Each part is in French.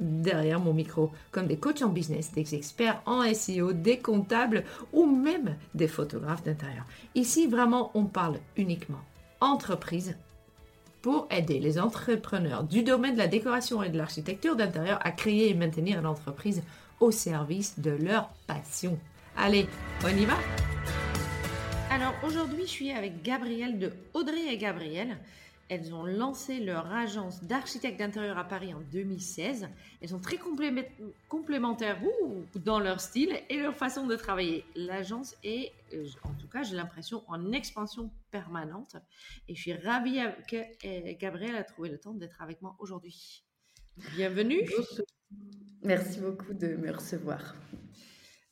derrière mon micro, comme des coachs en business, des experts en SEO, des comptables ou même des photographes d'intérieur. Ici, vraiment, on parle uniquement entreprise pour aider les entrepreneurs du domaine de la décoration et de l'architecture d'intérieur à créer et maintenir l'entreprise au service de leur passion. Allez, on y va? Alors aujourd'hui, je suis avec Gabrielle de Audrey et Gabrielle. Elles ont lancé leur agence d'architectes d'intérieur à Paris en 2016. Elles sont très complémentaires dans leur style et leur façon de travailler. L'agence est, euh, en tout cas, j'ai l'impression, en expansion permanente. Et je suis ravie que euh, Gabrielle a trouvé le temps d'être avec moi aujourd'hui. Bienvenue. Merci beaucoup de me recevoir.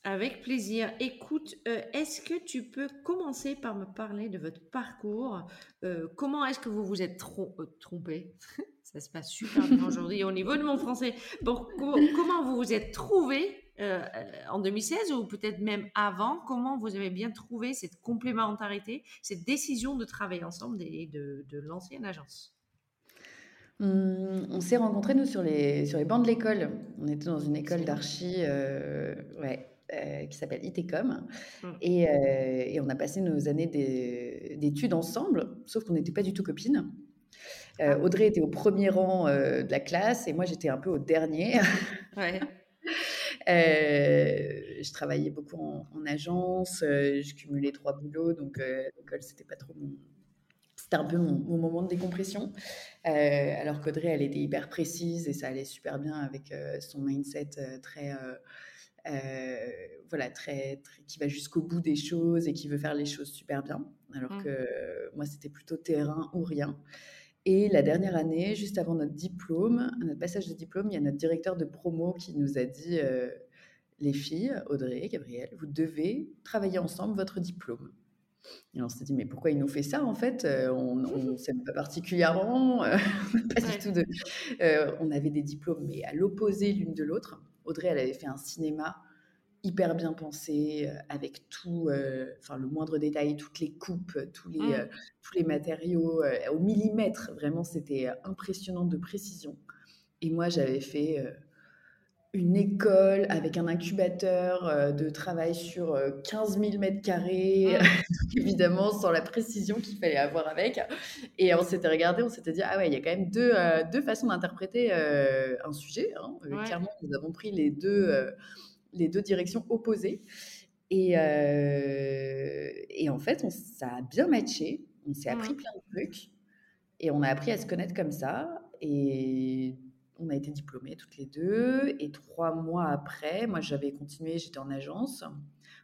Avec plaisir. Écoute, euh, est-ce que tu peux commencer par me parler de votre parcours? Euh, Comment est-ce que vous vous êtes euh, trompé? Ça se passe super bien aujourd'hui au niveau de mon français. Bon, comment vous vous êtes trouvé en 2016 ou peut-être même avant? Comment vous avez bien trouvé cette complémentarité, cette décision de travailler ensemble et de, lancer une agence? On s'est rencontrés, nous, sur les, sur les bancs de l'école. On était dans une école d'archi. ouais, euh, qui s'appelle ITECOM. Mmh. Et, euh, et, on a passé nos années d'études ensemble, sauf qu'on n'était pas du tout copines. Euh, ah. Audrey était au premier rang de la classe et moi j'étais un peu au dernier. Ouais. je travaillais beaucoup en, agence, je cumulais trois boulots, donc l'école c'était pas trop mon, c'était un peu mon, mon, moment de décompression. alors qu'Audrey, elle était hyper précise et ça allait super bien avec son mindset très voilà, très, qui va jusqu'au bout des choses et qui veut faire les choses super bien. Alors mmh. que moi, c'était plutôt terrain ou rien. Et la dernière année, juste avant notre diplôme, notre passage de diplôme, il y a notre directeur de promo qui nous a dit euh, les filles, Audrey, Gabrielle, vous devez travailler ensemble votre diplôme. Et on s'est dit, mais pourquoi il nous fait ça en fait euh, On ne s'aime pas particulièrement, pas du tout de. on avait des diplômes, mais à l'opposé l'une de l'autre. Audrey, elle avait fait un cinéma hyper bien pensé, euh, avec tout, euh, enfin le moindre détail, toutes les coupes, tous les, mmh. euh, tous les matériaux au millimètre. Vraiment, c'était impressionnant de précision. Et moi, j'avais fait une école avec un incubateur de travail sur 15 000 mètres carrés, mmh. évidemment sans la précision qu'il fallait avoir avec. Et on s'était regardé, on s'était dit, ah ouais, il y a quand même deux, deux façons d'interpréter un sujet. Hein. Clairement, nous avons pris les deux les deux directions opposées. Et, euh, et en fait, on, ça a bien matché. On s'est appris plein de trucs. Et on a appris à se connaître comme ça. Et on a été diplômés toutes les deux. Et trois mois après, moi, j'avais continué, j'étais en agence.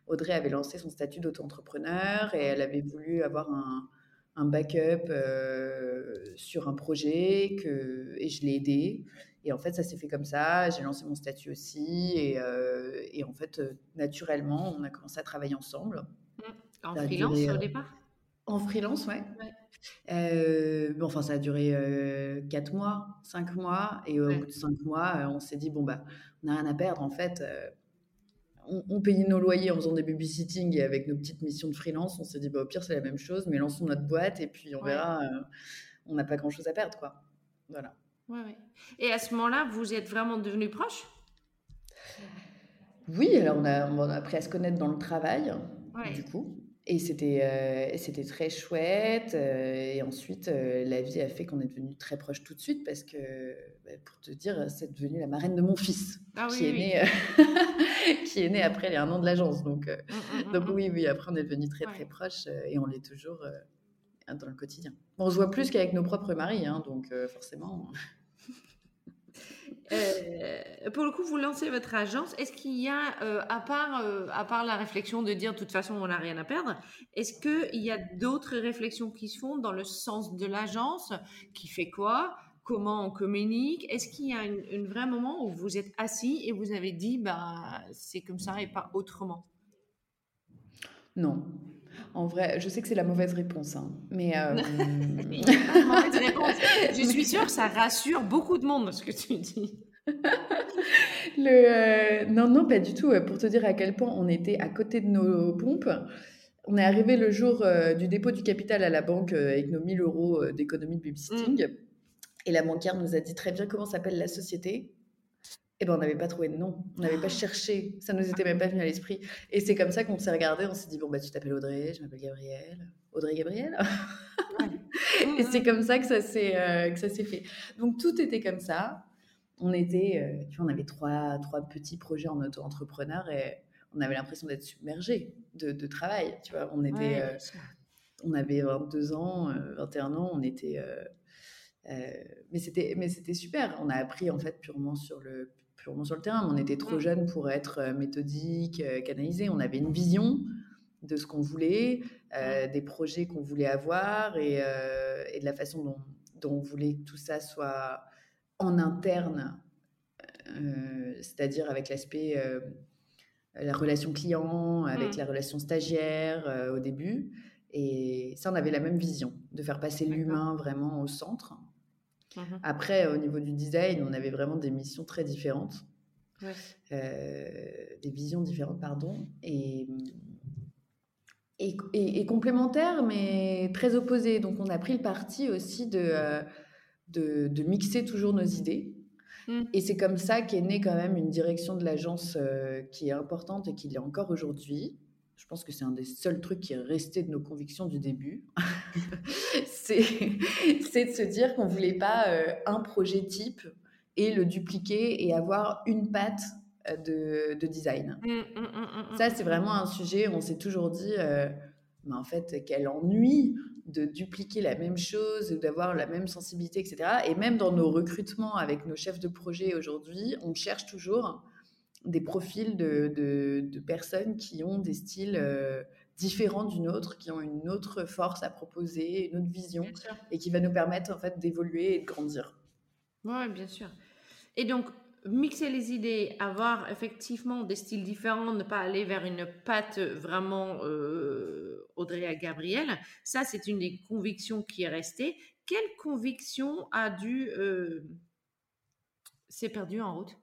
Audrey avait lancé son statut d'auto-entrepreneur et elle avait voulu avoir un, un backup euh, sur un projet que, et je l'ai aidé. Et en fait, ça s'est fait comme ça. J'ai lancé mon statut aussi. Et, euh, et, en fait, euh, naturellement, on a commencé à travailler ensemble. Mmh. En freelance au euh, départ? En freelance, ouais. ouais. Bon, enfin, ça a duré 4 mois, 5 mois. Et au bout de 5 mois, on s'est dit, bon, bah, on n'a rien à perdre. En fait, on, payait nos loyers en faisant des babysitting et avec nos petites missions de freelance. On s'est dit, bah, au pire, c'est la même chose, mais lançons notre boîte et puis on verra. on n'a pas grand-chose à perdre, quoi. Voilà. Et à ce moment-là, vous êtes vraiment devenus proches? Oui, alors on a, on a, appris à se connaître dans le travail, du coup. Et c'était euh, c'était très chouette. Euh, et ensuite, euh, la vie a fait qu'on est devenus très proches tout de suite parce que, bah, pour te dire, c'est devenu la marraine de mon fils, ah qui, est Né, qui est né après les un an de l'agence. Donc, mmh, mmh, mmh, donc oui, oui, après, on est devenus très, très proches et on l'est toujours dans le quotidien. On se voit plus qu'avec nos propres maris, hein, donc forcément. Euh, pour le coup, vous lancez votre agence. Est-ce qu'il y a, euh, à, part, euh, à part la réflexion de dire de toute façon on n'a rien à perdre, est-ce qu'il y a d'autres réflexions qui se font dans le sens de l'agence Qui fait quoi Comment on communique? Est-ce qu'il y a un vrai moment où vous êtes assis et vous avez dit bah, c'est comme ça et pas autrement? Non. En vrai, je sais que c'est la mauvaise réponse, hein, mais. Je suis sûre que ça rassure beaucoup de monde ce que tu dis. Le, euh, non, non, pas du tout. Pour te dire à quel point on était à côté de nos pompes, on est arrivé le jour euh, du dépôt du capital à la banque euh, avec nos 1000 euros d'économie de babysitting. Mm. Et la banquière nous a dit très bien comment s'appelle la société. Et eh ben, on n'avait pas trouvé de nom, on n'avait pas ah. cherché, ça nous était même pas venu à l'esprit. Et c'est comme ça qu'on s'est regardé, on s'est dit bon bah tu t'appelles Audrey, je m'appelle Gabrielle, Audrey Gabrielle. et c'est comme ça que ça s'est que ça s'est fait. Donc tout était comme ça on était, euh, tu vois, on avait trois, trois petits projets en auto-entrepreneur et on avait l'impression d'être submergé de, travail. Tu vois, on était, euh, on avait 22 ans, 21 euh, ans, on était, mais c'était, mais c'était super. On a appris en fait purement sur le, purement sur le terrain. Mais on était trop jeunes pour être méthodique, canalisé. On avait une vision de ce qu'on voulait, des projets qu'on voulait avoir et, et, de la façon dont, dont on voulait que tout ça soit en interne, euh, c'est-à-dire avec l'aspect, euh, la relation client, avec mmh. la relation stagiaire euh, au début. Et ça, on avait la même vision, de faire passer l'humain vraiment au centre. Mmh Après, au niveau du design, on avait vraiment des missions très différentes. des visions différentes, pardon. Et, et, complémentaires, mais très opposées. Donc, on a pris le parti aussi de de, mixer toujours nos idées. Mm. Et c'est comme ça qu'est née quand même une direction de l'agence euh, qui est importante et qui l'est encore aujourd'hui. Je pense que c'est un des seuls trucs qui est resté de nos convictions du début. c'est de se dire qu'on ne voulait pas euh, un projet type et le dupliquer et avoir une patte euh, de, design. Mm, mm, ça, c'est vraiment un sujet, on s'est toujours dit, mais en fait, quel ennui de dupliquer la même chose, d'avoir la même sensibilité, etc. Et même dans nos recrutements avec nos chefs de projet aujourd'hui, on cherche toujours des profils de, personnes qui ont des styles euh, différents d'une autre, qui ont une autre force à proposer, une autre vision, et qui va nous permettre en fait d'évoluer et de grandir. Oui, bien sûr. Et donc, mixer les idées, avoir effectivement des styles différents, ne pas aller vers une patte vraiment euh, Audrey à Gabriel, ça c'est une des convictions qui est restée. Quelle conviction a dû euh, s'est perdue en route?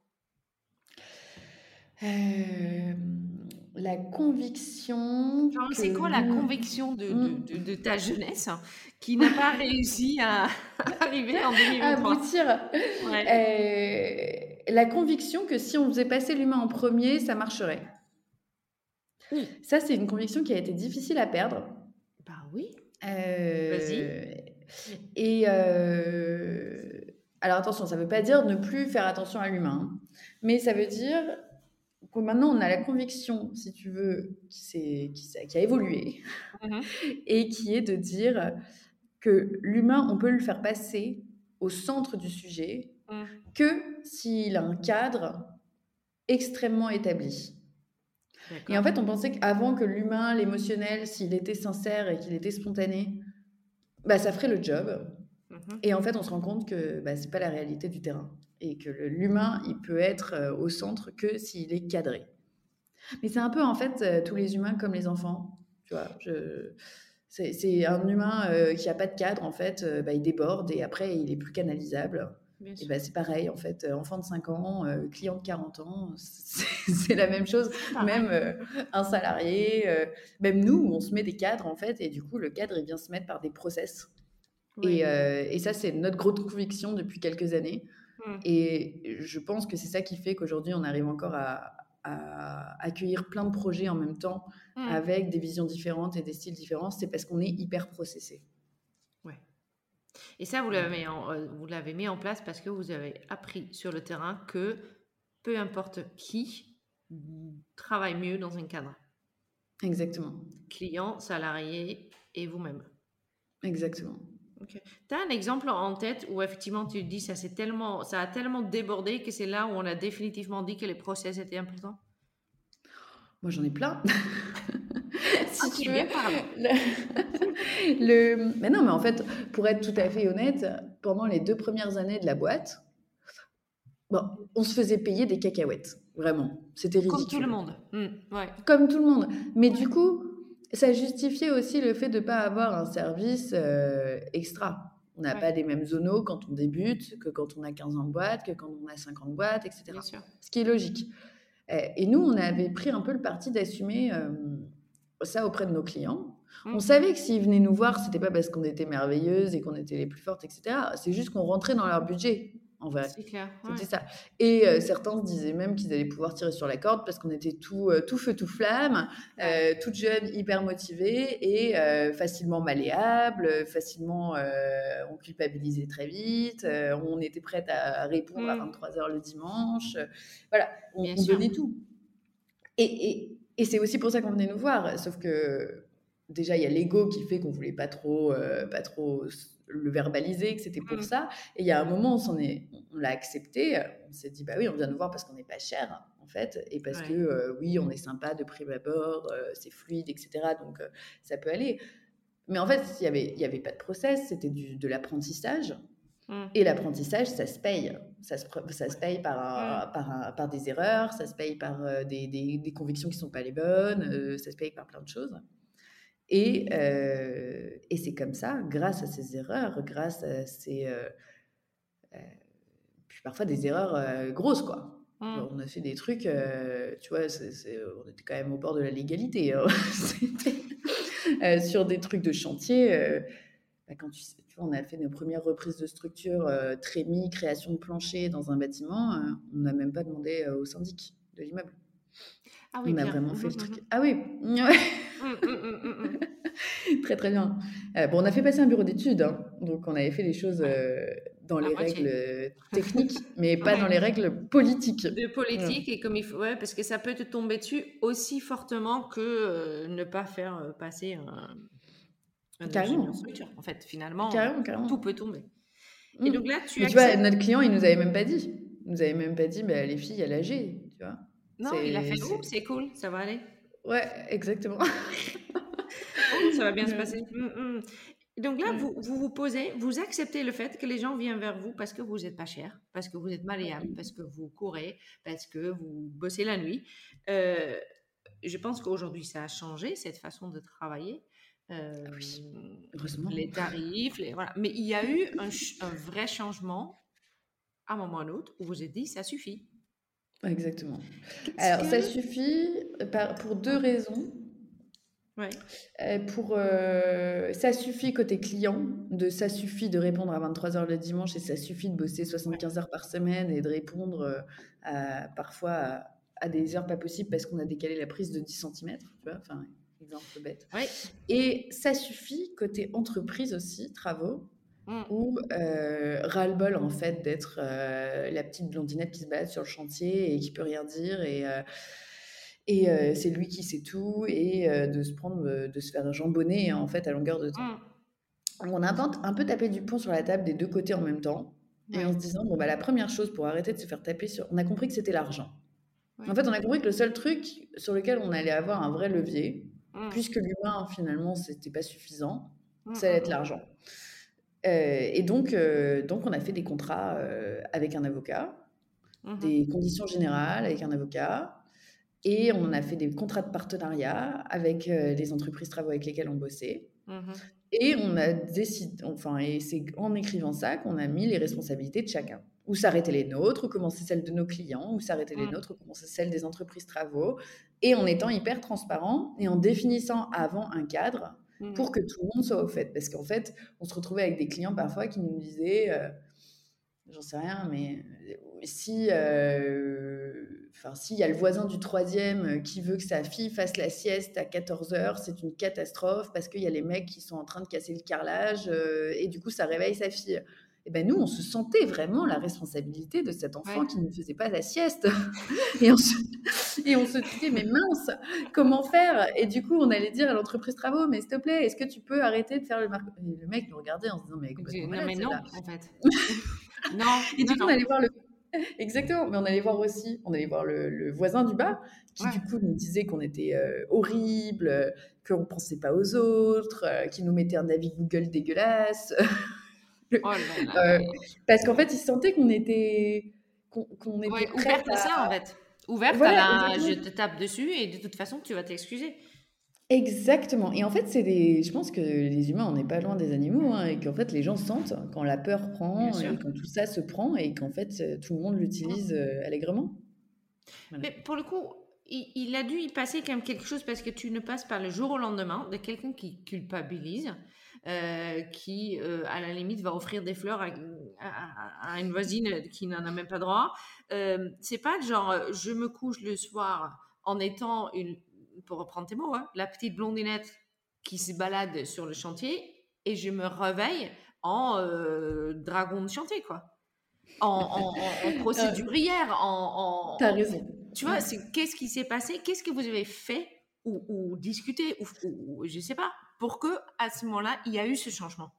Euh, la conviction. C'est quoi la conviction de, de, de, ta jeunesse qui n'a pas réussi à arriver en 2023 Aboutir. Euh, la conviction que si on faisait passer l'humain en premier, ça marcherait. Ça, c'est une conviction qui a été difficile à perdre. Bah oui. Euh, Vas-y. Et euh, alors attention, ça ne veut pas dire ne plus faire attention à l'humain, mais ça veut dire maintenant on a la conviction, si tu veux, qui, qui, qui a évolué, mhm. et qui est de dire que l'humain, on peut le faire passer au centre du sujet mhm. que s'il a un cadre extrêmement établi. Et en fait, on pensait qu'avant que l'humain, l'émotionnel, s'il était sincère et qu'il était spontané, bah, ça ferait le job. Mhm. Et en fait, on se rend compte que bah, ce n'est pas la réalité du terrain et que l'humain, il peut être euh, au centre que s'il est cadré. Mais c'est un peu, en fait, euh, tous les humains comme les enfants. Tu vois, je... c'est un humain euh, qui n'a pas de cadre, en fait, bah, il déborde et après, il est plus canalisable. Et bah, c'est pareil, en fait, enfant de 5 ans, client de 40 ans, c'est la même chose. Même un salarié, même nous, on se met des cadres, en fait, et du coup, le cadre, il vient se mettre par des process. Et, et, ça, c'est notre grosse conviction depuis quelques années. Mmh. Et je pense que c'est ça qui fait qu'aujourd'hui, on arrive encore à, accueillir plein de projets en même temps, mmh. avec des visions différentes et des styles différents. C'est parce qu'on est hyper processé. Ouais. Et ça, vous l'avez, euh, vous l'avez mis en place parce que vous avez appris sur le terrain que peu importe qui travaille mieux dans un cadre. Exactement. Client, salarié et vous-même. Exactement. Tu as un exemple en tête où effectivement tu dis ça, tellement, ça a tellement débordé que c'est là où on a définitivement dit que les process étaient importants? Moi j'en ai plein. si tu veux. le... Mais non, mais en fait, pour être tout à fait honnête, pendant les deux premières années de la boîte, bon, on se faisait payer des cacahuètes. Vraiment. C'était ridicule. Comme tout le monde. Mmh, ouais. Comme tout le monde. Mais du coup, ça justifiait aussi le fait de ne pas avoir un service euh, extra. On n'a pas les mêmes zonos quand on débute que quand on a 15 ans de boîte, que quand on a 50 boîtes, etc. Bien sûr. Ce qui est logique. Et nous, on avait pris un peu le parti d'assumer euh, ça auprès de nos clients. On mmh. savait que s'ils venaient nous voir, c'était pas parce qu'on était merveilleuses et qu'on était les plus fortes, etc. C'est juste qu'on rentrait dans leur budget. En vrai. C'est clair. C'était ça. Et euh, certains se disaient même qu'ils allaient pouvoir tirer sur la corde parce qu'on était tout, euh, tout feu, tout flamme, euh, toutes jeunes, hyper motivées et facilement malléables, facilement on culpabilisait très vite, on était prête à répondre à 23h mmh. le dimanche. voilà, on, on donnait tout. Et, et, et c'est aussi pour ça qu'on venait nous voir. Sauf que déjà, il y a l'ego qui fait qu'on voulait pas trop, euh, pas trop le verbaliser, que c'était pour mmh. ça. Et il y a un moment, on, est, on l'a accepté. On s'est dit, bah oui, on vient nous voir parce qu'on n'est pas cher, en fait. Et parce que, euh, oui, on est sympa de prime abord, euh, c'est fluide, etc. Donc, ça peut aller. Mais en fait, il n'y avait, y avait pas de process, c'était de l'apprentissage. Mmh. Et l'apprentissage, ça se paye. Ça se, ça se paye par, mmh. par, par, des erreurs, ça se paye par des, des, des convictions qui ne sont pas les bonnes, ça se paye par plein de choses. Et, euh, et c'est comme ça, grâce à ces erreurs, grâce à ces. Euh, euh, puis parfois des erreurs grosses, quoi. Mmh. On a fait des trucs, tu vois, on était quand même au bord de la légalité. Hein. sur des trucs de chantier. Bah, quand tu, tu vois, on a fait nos premières reprises de structure, trémie, création de plancher dans un bâtiment, on n'a même pas demandé au syndic de l'immeuble. Ah oui, on a vraiment fait le mmh, truc. Ah oui, très très bien. Euh, bon, on a fait passer un bureau d'études, hein. donc on avait fait les choses euh, dans les règles euh, techniques, mais pas dans les règles politiques. De politique et comme il faut, ouais, parce que ça peut te tomber dessus aussi fortement que ne pas faire passer un, un carrément. structure. En fait, finalement, carrément, tout peut tomber. Et mmh. donc là, tu, mais tu vois, notre client, il nous avait même pas dit. Il nous avait même pas dit, bah, les filles, a âgé, tu vois. Non, il a fait c'est cool, ça va aller? Ouais, exactement. ça va bien se passer. Mmh, mmh. Donc là, vous, vous, vous posez, vous acceptez le fait que les gens viennent vers vous parce que vous n'êtes pas cher, parce que vous êtes malléable, parce que vous courez, parce que vous bossez la nuit. Euh, je pense qu'aujourd'hui, ça a changé, cette façon de travailler. Euh, heureusement. Les tarifs, les, voilà. Mais il y a eu un, un vrai changement à un moment ou à un autre où vous vous êtes dit, ça suffit. Exactement. Alors, ça suffit pour deux raisons. Ouais. Euh, pour, euh, ça suffit côté client, de ça suffit de répondre à 23h le dimanche et ça suffit de bosser 75 heures par semaine et de répondre euh, à, parfois à, des heures pas possibles parce qu'on a décalé la prise de 10 cm, tu vois, enfin, exemple bête. Ouais. Et ça suffit côté entreprise aussi, travaux, Mmh. ou euh, ras-le-bol en fait d'être euh, la petite blondinette qui se balade sur le chantier et qui peut rien dire et euh, et c'est lui qui sait tout et de se prendre de se faire jambonner en fait à longueur de temps. Mmh. On a un peu tapé du pont sur la table des deux côtés en même temps et en se disant bon bah la première chose pour arrêter de se faire taper sur on a compris que c'était l'argent. En fait, on a compris que le seul truc sur lequel on allait avoir un vrai levier, mmh. puisque l'humain finalement c'était pas suffisant, ça allait être l'argent. Euh, et donc, euh, donc, on a fait des contrats euh, avec un avocat, mmh des conditions générales avec un avocat, et on a fait des contrats de partenariat avec les entreprises travaux avec lesquelles on bossait. Mmh et on a décidé, enfin, et c'est en écrivant ça qu'on a mis les responsabilités de chacun. Où s'arrêtaient les nôtres, où commençaient celles de nos clients, où s'arrêtaient les mmh. nôtres, où commençaient celles des entreprises travaux, et en étant hyper transparent et en définissant avant un cadre pour mmh. que tout le monde soit au fait. Parce qu'en fait, on se retrouvait avec des clients parfois qui nous disaient, euh, j'en sais rien, mais euh, si, euh, enfin, s'il y a le voisin du troisième qui veut que sa fille fasse la sieste à 14 heures, c'est une catastrophe parce qu'il y a les mecs qui sont en train de casser le carrelage et du coup, ça réveille sa fille. Et ben nous, on se sentait vraiment la responsabilité de cet enfant qui ne faisait pas la sieste. et, on se, et on se disait, mais mince, comment faire? Et du coup, on allait dire à l'entreprise travaux, mais s'il te plaît, est-ce que tu peux arrêter de faire le marque Le mec nous regardait en se disant, mais, non, mais non, en fait. non. Et du coup, on allait voir le Exactement, mais on allait voir aussi, on allait voir le, voisin du bas qui du coup nous disait qu'on était euh, horrible, qu'on ne pensait pas aux autres, euh, qui nous mettait un avis Google dégueulasse. Oh euh, parce qu'en fait, il sentait qu'on était, qu'on était ouais, ouverte à... ça en fait. Ouverte à la, je te tape dessus et de toute façon tu vas t'excuser. Exactement. Et en fait, c'est des. Je pense que les humains, on n'est pas loin des animaux, hein, et qu'en fait, les gens sentent quand la peur prend, et quand tout ça se prend, et qu'en fait, euh, tout le monde l'utilise euh, allègrement. Mais pour le coup, il, a dû y passer quand même quelque chose parce que tu ne passes pas le jour au lendemain de quelqu'un qui culpabilise, euh, qui, à la limite, va offrir des fleurs à, une voisine qui n'en a même pas droit. c'est pas genre, je me couche le soir en étant une, pour reprendre tes mots, hein, la petite blondinette qui se balade sur le chantier et je me réveille en euh, dragon de chantier, quoi. En, en, en, procédurière, en. T'as raison. Tu vois, c'est qu'est-ce qui s'est passé? Qu'est-ce que vous avez fait ou, discuté ou, ou, je sais pas pour que à ce moment-là il y a eu ce changement.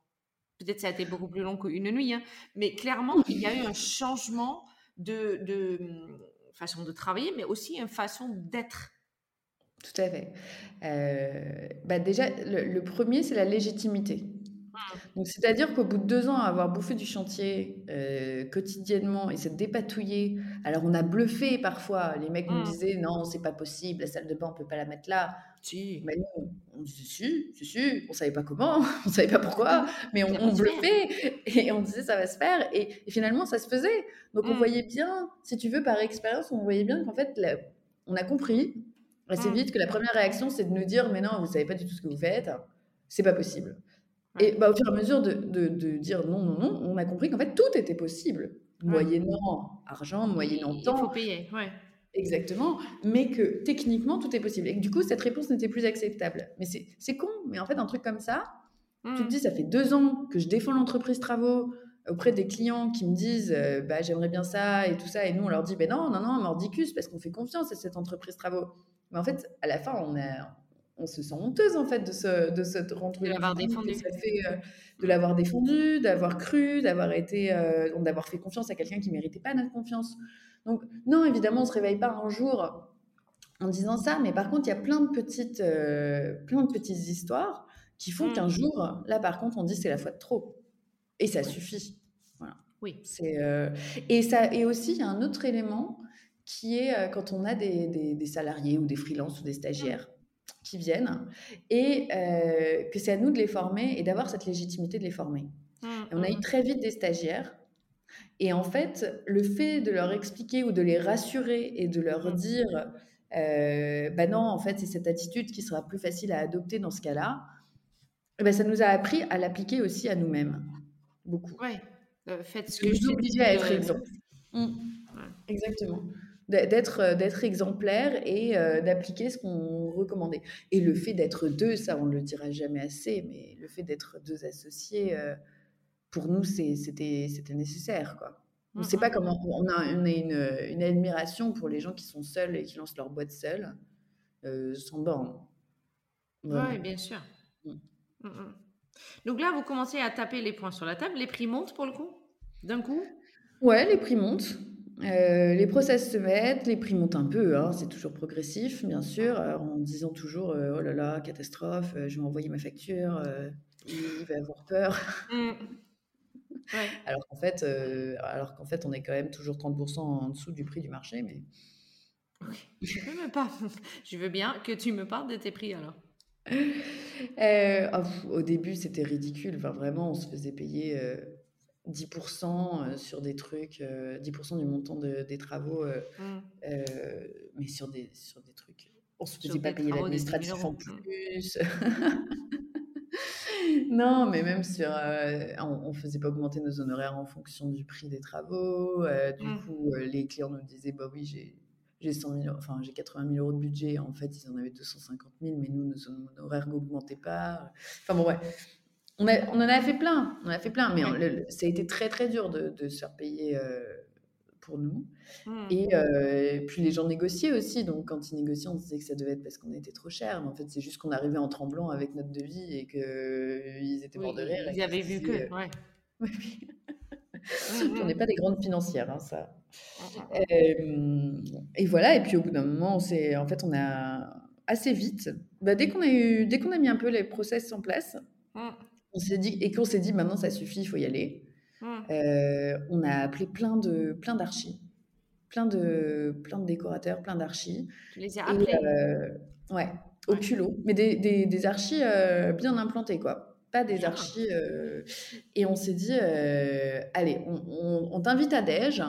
Peut-être ça a été beaucoup plus long qu'une nuit, hein, mais clairement il y a eu un changement de, hum, façon de travailler, mais aussi une façon d'être. Tout à fait. Euh, bah déjà, le, premier, c'est la légitimité. Mmh. Donc, c'est-à-dire qu'au bout de deux ans, avoir bouffé du chantier euh, quotidiennement et s'être dépatouillé, alors on a bluffé parfois. Les mecs nous mmh. disaient non, c'est pas possible, la salle de bain, on peut pas la mettre là. Si. Mais nous, on disait si, si, si, on savait pas comment, on savait pas pourquoi, mais on, on bluffait et on disait ça va se faire. Et, finalement, ça se faisait. Donc, on mmh. voyait bien, si tu veux, par expérience, on voyait bien qu'en fait, on a compris assez mmh. vite que la première réaction, c'est de nous dire Mais non, vous savez pas du tout ce que vous faites, c'est pas possible. Et bah, au fur et à mesure de, de, de, dire non, non, non, on a compris qu'en fait, tout était possible, moyennant argent, moyennant temps. Il faut payer, ouais. Exactement, mais que techniquement, tout est possible. Et que du coup, cette réponse n'était plus acceptable. Mais c'est con, mais en fait, un truc comme ça, tu te mmh. dis, ça fait deux ans que je défends l'entreprise travaux auprès des clients qui me disent euh, bah, j'aimerais bien ça et tout ça, et nous, on leur dit ben non, non, non, mordicus, parce qu'on fait confiance à cette entreprise travaux. Mais en fait, à la fin, on, a, on se sent honteuse en fait de se, de se rendre de l'avoir défendu, euh, de l'avoir défendu, d'avoir cru, d'avoir été, euh, d'avoir fait confiance à quelqu'un qui méritait pas notre confiance. Donc non, évidemment, on se réveille pas un jour en disant ça, mais par contre, il y a plein de petites, euh, plein de petites histoires qui font qu'un mmh. jour, là, par contre, on dit c'est la fois de trop, et ça suffit. Voilà. Oui. C'est et ça et aussi il y a un autre élément qui est quand on a des, des, salariés ou des freelances ou des stagiaires qui viennent et euh, que c'est à nous de les former et d'avoir cette légitimité de les former. Mmh, on a eu mmh. très vite des stagiaires et en fait, le fait de leur expliquer ou de les rassurer et de leur mmh. dire euh, bah non, en fait, c'est cette attitude qui sera plus facile à adopter dans ce cas-là, eh ben, ça nous a appris à l'appliquer aussi à nous-mêmes. Beaucoup. Ouais, faites ce que je dis. à être exemple. Exactement d'être euh, d'être exemplaire et euh, d'appliquer ce qu'on recommandait. Et le fait d'être deux, ça on ne le dira jamais assez, mais le fait d'être deux associés, euh, pour nous c'était c'était nécessaire quoi. On ne sait pas comment on a, une, une, admiration pour les gens qui sont seuls et qui lancent leur boîte seuls, sans borne. Oui, bien sûr. Mm. Donc là, vous commencez à taper les points sur la table. Les prix montent pour le coup? D'un coup? Ouais, les prix montent. Euh, les process se mettent, les prix montent un peu, hein, c'est toujours progressif, bien sûr, en disant toujours euh, oh là là, catastrophe, euh, je vais envoyer ma facture, il va avoir peur. Mmh. Alors qu'en fait, alors qu'en fait, on est quand même toujours 30% en dessous du prix du marché, mais. Je veux même pas. Je veux bien que tu me parles de tes prix alors. Oh, au début, c'était ridicule. Enfin, vraiment, on se faisait payer 10% euh, sur des trucs, 10% euh, du montant des travaux, euh, mmh. mais sur des, sur des trucs. On ne se faisait pas payer l'administratif en plus. non, mais même sur. on ne faisait pas augmenter nos honoraires en fonction du prix des travaux. du mmh. coup, les clients nous disaient bah oui, j'ai. J'ai 100 enfin j'ai 80 000 euros de budget. En fait, ils en avaient 250 000, mais nous, nos honoraires n'augmentaient pas. Enfin bon, ouais. On, a, on en a fait plein, on a fait plein, mais ça a été très très dur de, de se faire payer pour nous. Mmh. Et puis les gens négociaient aussi. Donc quand ils négociaient, on disait que ça devait être parce qu'on était trop cher. Mais en fait, c'est juste qu'on arrivait en tremblant avec notre devis et qu'ils étaient morts de rire. Ils avaient vu que. Ouais. on n'est pas des grandes financières, hein, ça. et voilà. Et puis au bout d'un moment, on en fait, on a assez vite, bah, dès qu'on a eu, dès qu'on a mis un peu les process en place, mmh. On s'est dit et qu'on s'est dit maintenant ça suffit, il faut y aller. Mmh. Euh, on a appelé plein de plein d'archis, plein de plein de décorateurs, plein d'archis. Tu les as appelés euh, Ouais, au culot, mais des, des, des archis euh, bien implantés quoi, pas des archis. et on s'est dit, allez, on, on, t'invite à Dej.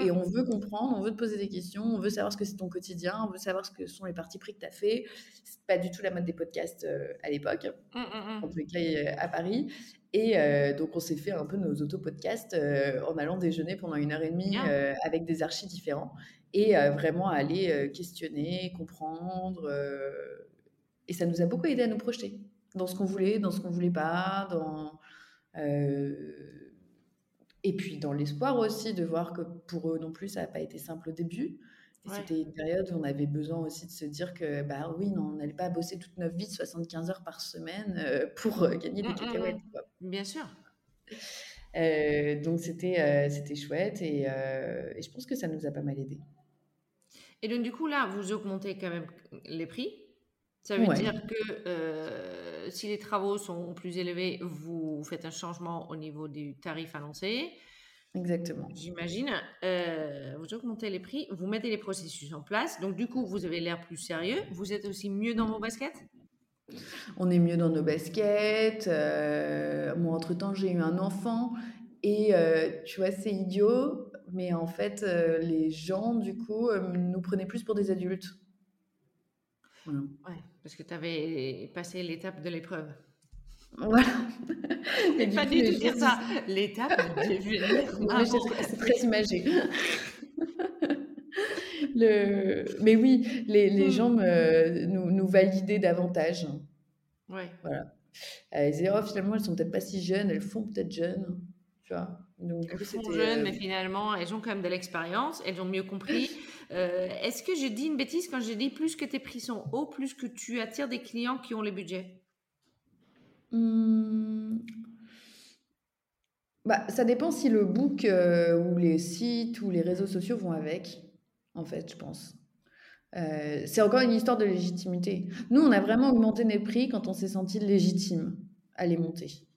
Et mmh. on veut comprendre, on veut te poser des questions, on veut savoir ce que c'est ton quotidien, on veut savoir ce que sont les parties pris que tu as fait. C'est pas du tout la mode des podcasts à l'époque, en tous les cas à Paris. Et euh, donc, on s'est fait un peu nos auto-podcasts euh, en allant déjeuner pendant une heure et demie euh, avec des archis différents et vraiment aller questionner, comprendre. et ça nous a beaucoup aidé à nous projeter dans ce qu'on voulait, dans ce qu'on voulait pas, dans. Et puis dans l'espoir aussi de voir que pour eux non plus, ça n'a pas été simple au début. C'était une période où on avait besoin aussi de se dire que, bah oui, non, on n'allait pas bosser toute notre vie, 75 heures par semaine, euh, pour euh, gagner des mmh, mmh, cacahuètes. Mmh. Bien sûr. Euh, donc c'était c'était chouette et, et, je pense que ça nous a pas mal aidé. Et donc du coup là, vous augmentez quand même les prix. Ça veut dire que si les travaux sont plus élevés, vous faites un changement au niveau du tarif annoncé. Exactement. J'imagine. Euh, vous augmentez les prix, vous mettez les processus en place. Donc, du coup, vous avez l'air plus sérieux. Vous êtes aussi mieux dans vos baskets? On est mieux dans nos baskets. Euh, moi, entre-temps, j'ai eu un enfant. Et euh, tu vois, c'est idiot. Mais en fait, les gens, du coup, nous prenaient plus pour des adultes. Ouais, parce que tu avais passé l'étape de l'épreuve. Voilà. Mais pas du tout dire ça. L'étape C'est très imagé. Le... Mais oui, les, les hmm. gens nous, nous, validaient davantage. Ouais. Voilà. Elles disaient, oh, finalement, elles sont peut-être pas si jeunes, elles font peut-être jeunes. Tu vois Donc, elles sont jeunes, euh, mais finalement, elles ont quand même de l'expérience, elles ont mieux compris. Euh, est-ce que j'ai dit une bêtise quand j'ai dit plus que tes prix sont hauts, plus que tu attires des clients qui ont les budgets? Mmh. Bah, ça dépend si le book euh, ou les sites ou les réseaux sociaux vont avec, en fait, je pense. Euh, c'est encore une histoire de légitimité. Nous, on a vraiment augmenté nos prix quand on s'est senti légitime à les monter.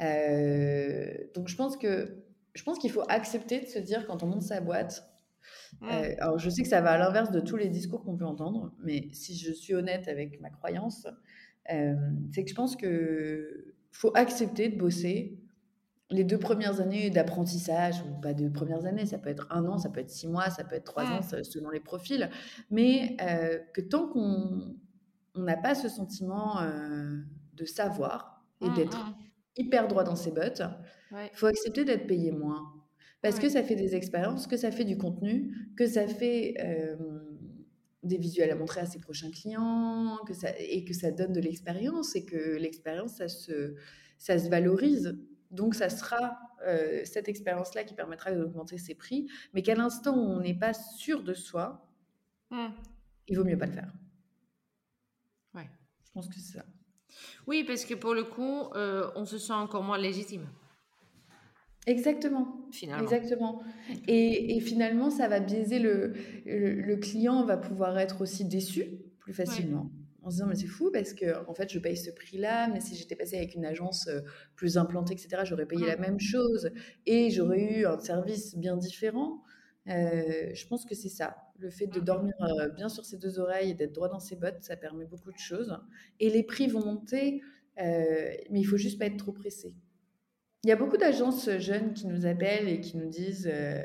Euh, donc, je pense que je pense qu'il faut accepter de se dire quand on monte sa boîte. Mmh. alors, je sais que ça va à l'inverse de tous les discours qu'on peut entendre, mais si je suis honnête avec ma croyance, c'est que je pense que faut accepter de bosser les deux premières années d'apprentissage, ou pas deux premières années, ça peut être un an, ça peut être six mois, ça peut être trois ans, selon les profils, mais que tant qu'on n'a pas ce sentiment de savoir et mmh, d'être. Hyper droit dans ses bottes, il faut accepter d'être payé moins. Parce que ça fait des expériences, que ça fait du contenu, que ça fait des visuels à montrer à ses prochains clients, que ça, et que ça donne de l'expérience, et que l'expérience, ça se, ça se valorise. Donc, ça sera euh, cette expérience-là qui permettra d'augmenter ses prix, mais qu'à l'instant où on n'est pas sûr de soi, mmh. il vaut mieux pas le faire. Ouais. Je pense que c'est ça. Oui, parce que pour le coup, euh, on se sent encore moins légitime. Exactement. Finalement. Exactement. Et, et, finalement, ça va biaiser le, le, client, va pouvoir être aussi déçu plus facilement. En se disant, mais c'est fou parce que, en fait, je paye ce prix-là, mais si j'étais passé avec une agence euh, plus implantée, etc., j'aurais payé la même chose et j'aurais eu un service bien différent. Euh, je pense que c'est ça. Le fait de dormir euh, bien sur ses deux oreilles et d'être droit dans ses bottes, ça permet beaucoup de choses. Et les prix vont monter, mais il faut juste pas être trop pressé. Il y a beaucoup d'agences jeunes qui nous appellent et qui nous disent euh,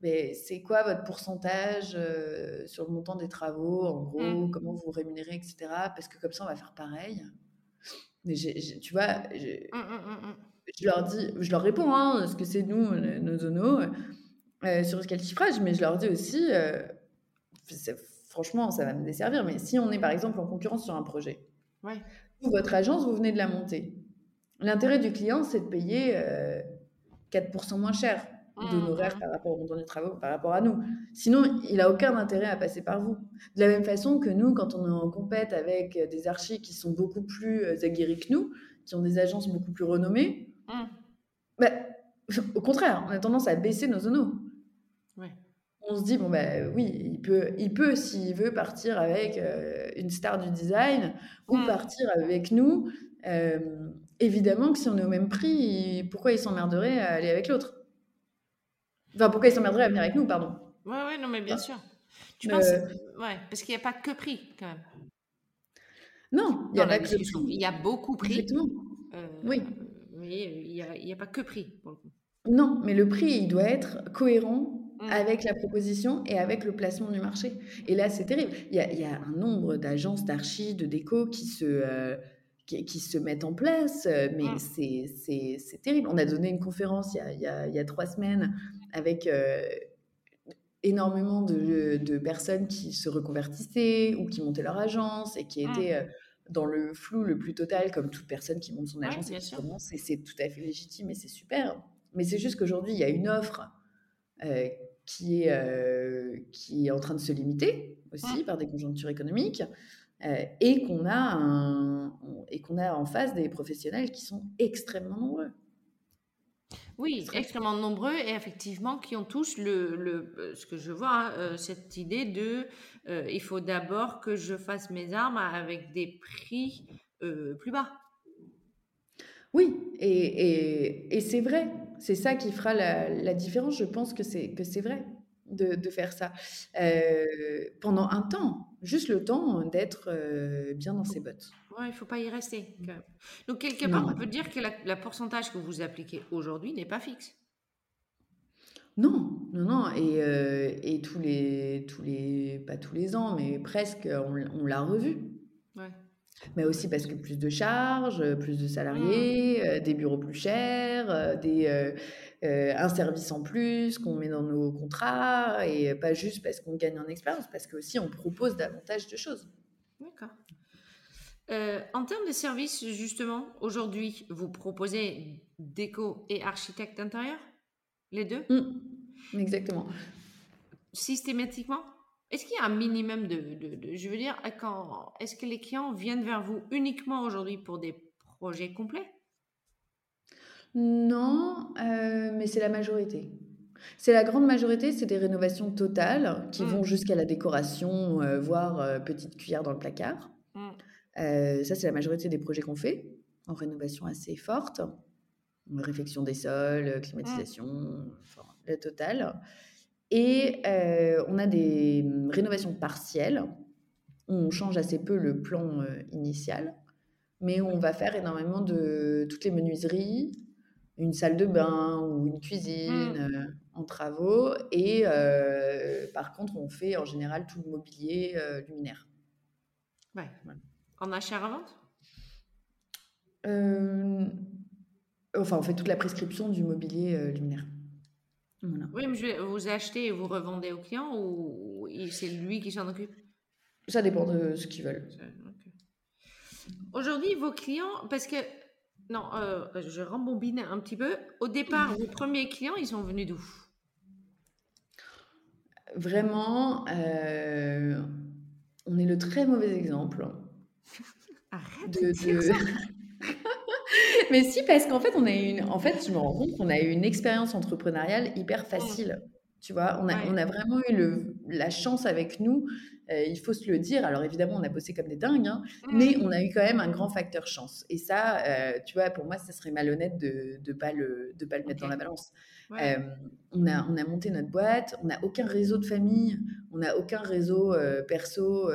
mais c'est quoi votre pourcentage euh, sur le montant des travaux, en gros, mmh. comment vous rémunérez, etc. Parce que comme ça, on va faire pareil. Mais tu vois, mmh, mmh, je leur dis, je leur réponds, hein, ce que c'est nous, nos zonos, euh, sur quel chiffrage, mais je leur dis aussi, franchement, ça va me desservir, mais si on est par exemple en concurrence sur un projet, ouais. votre agence, vous venez de la monter L'intérêt du client, c'est de payer 4% moins cher Mmh, d'honoraires mmh. par rapport au montant des travaux, par rapport à nous. Sinon, il a aucun intérêt à passer par vous. De la même façon que nous, quand on est en compète avec des archis qui sont beaucoup plus euh, aguerris que nous, qui ont des agences beaucoup plus renommées, Mmh. bah, au contraire, on a tendance à baisser nos honos. On se dit, bon, bah oui, il peut, il peut s'il veut, partir avec euh, une star du design ou Mm. partir avec nous. Euh, évidemment que si on est au même prix, pourquoi il s'emmerderait à aller avec l'autre? Enfin, pourquoi il s'emmerderait à venir avec nous, pardon? Ouais, ouais, non, mais bien Enfin, sûr. Tu euh, penses, ouais, parce qu'il n'y a pas que prix quand même Non, il n'y a pas que prix. Il y a beaucoup prix, Exactement. euh, Oui. mais il n'y a, a pas que prix pour le coup. Non, mais le prix, il doit être cohérent Mm. avec la proposition et avec le placement du marché. Et là, c'est terrible. Il y a, il y a un nombre d'agences d'archi, de déco qui se, euh, qui, qui se mettent en place, euh, mais Mm. c'est- terrible. On a donné une conférence il y a, il y a- il y a trois semaines avec euh, énormément de, de personnes qui se reconvertissaient ou qui montaient leur agence et qui Mm. étaient euh, dans le flou le plus total, comme toute personne qui monte son Ouais, agence et bien qui sûr. commence. Et c'est tout à fait légitime et c'est super. Mais c'est juste qu'aujourd'hui, il y a une offre euh, qui, est, euh, qui est en train de se limiter aussi par des conjonctures économiques euh, et qu'on a, un- et qu'on a en face des professionnels qui sont extrêmement nombreux. Oui, extrêmement nombreux et effectivement qui ont tous le, le euh, ce que je vois, hein, cette idée de euh, il faut d'abord que je fasse mes armes avec des prix euh, plus bas. Oui, et, et, et c'est vrai. C'est ça qui fera la, la différence. Je pense que c'est que c'est vrai de, de faire ça Euh, pendant un temps, juste le temps d'être euh, bien dans ses bottes. Ouais, il faut pas y rester. même. Donc quelque part, Non. on peut dire que la, la pourcentage que vous appliquez aujourd'hui n'est pas fixe. Non, non, non. Et, euh, et tous les, tous les, pas tous les ans, mais presque, on, on l'a revu. Mais aussi parce que plus de charges, euh, plus de salariés, euh, des bureaux plus chers, euh, des, un service en plus qu'on met dans nos contrats, et pas juste parce qu'on gagne en expérience, parce qu'aussi on propose davantage de choses. D'accord. En termes de services, justement, aujourd'hui, vous proposez déco et architecte d'intérieur Les deux? Mm, exactement. Systématiquement? Est-ce qu'il y a un minimum de, de- de- je veux dire, quand, est-ce que les clients viennent vers vous uniquement aujourd'hui pour des projets complets? Non, euh, mais c'est la majorité. C'est la grande majorité, c'est des rénovations totales qui Mm. vont jusqu'à la décoration, euh, voire euh, petite cuillère dans le placard. Mm. Euh, ça, c'est la majorité des projets qu'on fait en rénovation assez forte. Réfection des sols, climatisation, enfin, la totale. Et euh, on a des hum, rénovations partielles on change assez peu le plan euh, initial, mais on va faire énormément de toutes les menuiseries, une salle de bain ou une cuisine euh, en travaux. Et par contre, on fait en général tout le mobilier luminaire. Ouais. Voilà. En achat-revente? Enfin, on fait toute la prescription du mobilier luminaire. Voilà. Oui, mais je vous achetez et vous revendez au client ou c'est lui qui s'en occupe? Ça dépend de ce qu'ils veulent. Aujourd'hui, vos clients, parce que, non, euh, je rembobine un petit peu. Au départ, vos premiers clients, ils sont venus d'où? Vraiment, euh, on est le très mauvais exemple Arrête de, de dire de- ça. Mais si, parce qu'en fait, on a une, en fait, je me rends compte qu'on a eu une expérience entrepreneuriale hyper facile. Tu vois, on a, Ouais. on a vraiment eu le, la chance avec nous, euh, il faut se le dire. Alors évidemment, on a bossé comme des dingues, hein, mais on a eu quand même un grand facteur chance. Et ça, euh, tu vois, pour moi, ça serait malhonnête de ne pas, le, de pas le mettre dans la balance. Ouais. Euh, on, a, on a monté notre boîte, on n'a aucun réseau de famille, on n'a aucun réseau perso,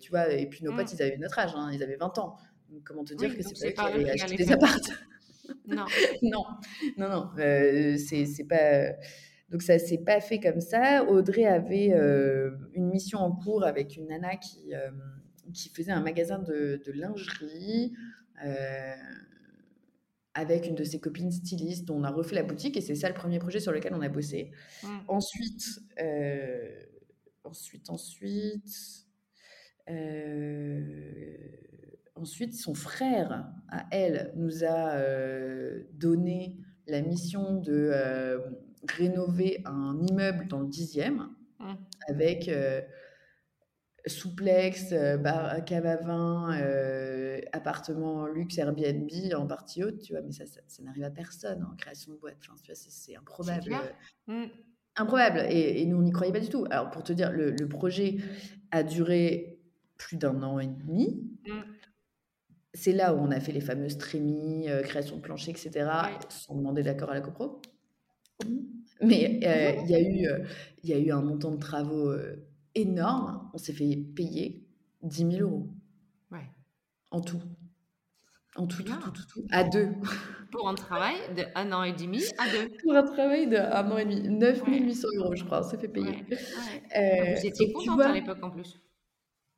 tu vois, et puis nos Mm. potes, ils avaient notre âge, hein, ils avaient 20 ans. Comment te dire Oui, que c'est pas eux qui allaient des faire. apparts Non. Non, non, non, euh, c'est pas... Donc ça s'est pas fait comme ça. Audrey avait euh, une mission en cours avec une nana qui, euh, qui faisait un magasin de, de lingerie avec une de ses copines stylistes dont on a refait la boutique et c'est ça le premier projet sur lequel on a bossé. Mm. Ensuite, ensuite, ensuite, ensuite, son frère, à elle, nous a donné la mission de rénover un immeuble dans le 10e mmh. avec souplex, bar, cave à vin, appartement luxe Airbnb en partie haute, tu vois, mais ça, ça, n'arrive à personne en création de boîte. Enfin, tu vois, c'est improbable. Mmh. Improbable. Et, nous, on n'y croyait pas du tout. Alors, pour te dire, le, projet a duré plus d'un an et demi. Mmh. C'est là où on a fait les fameuses trémies, création de plancher, etc., sans demander d'accord à la copro. Mais il y, a eu, il y a eu un montant de travaux énorme. On s'est fait payer 10 000 euros. Ouais. En tout. En tout, tout, tout, tout, tout, À deux. Pour un travail de un an et demi à deux. Pour un travail de un an et demi. 9 800 euros, je crois. On s'est fait payer. Euh, Vous étiez contente à l'époque en plus.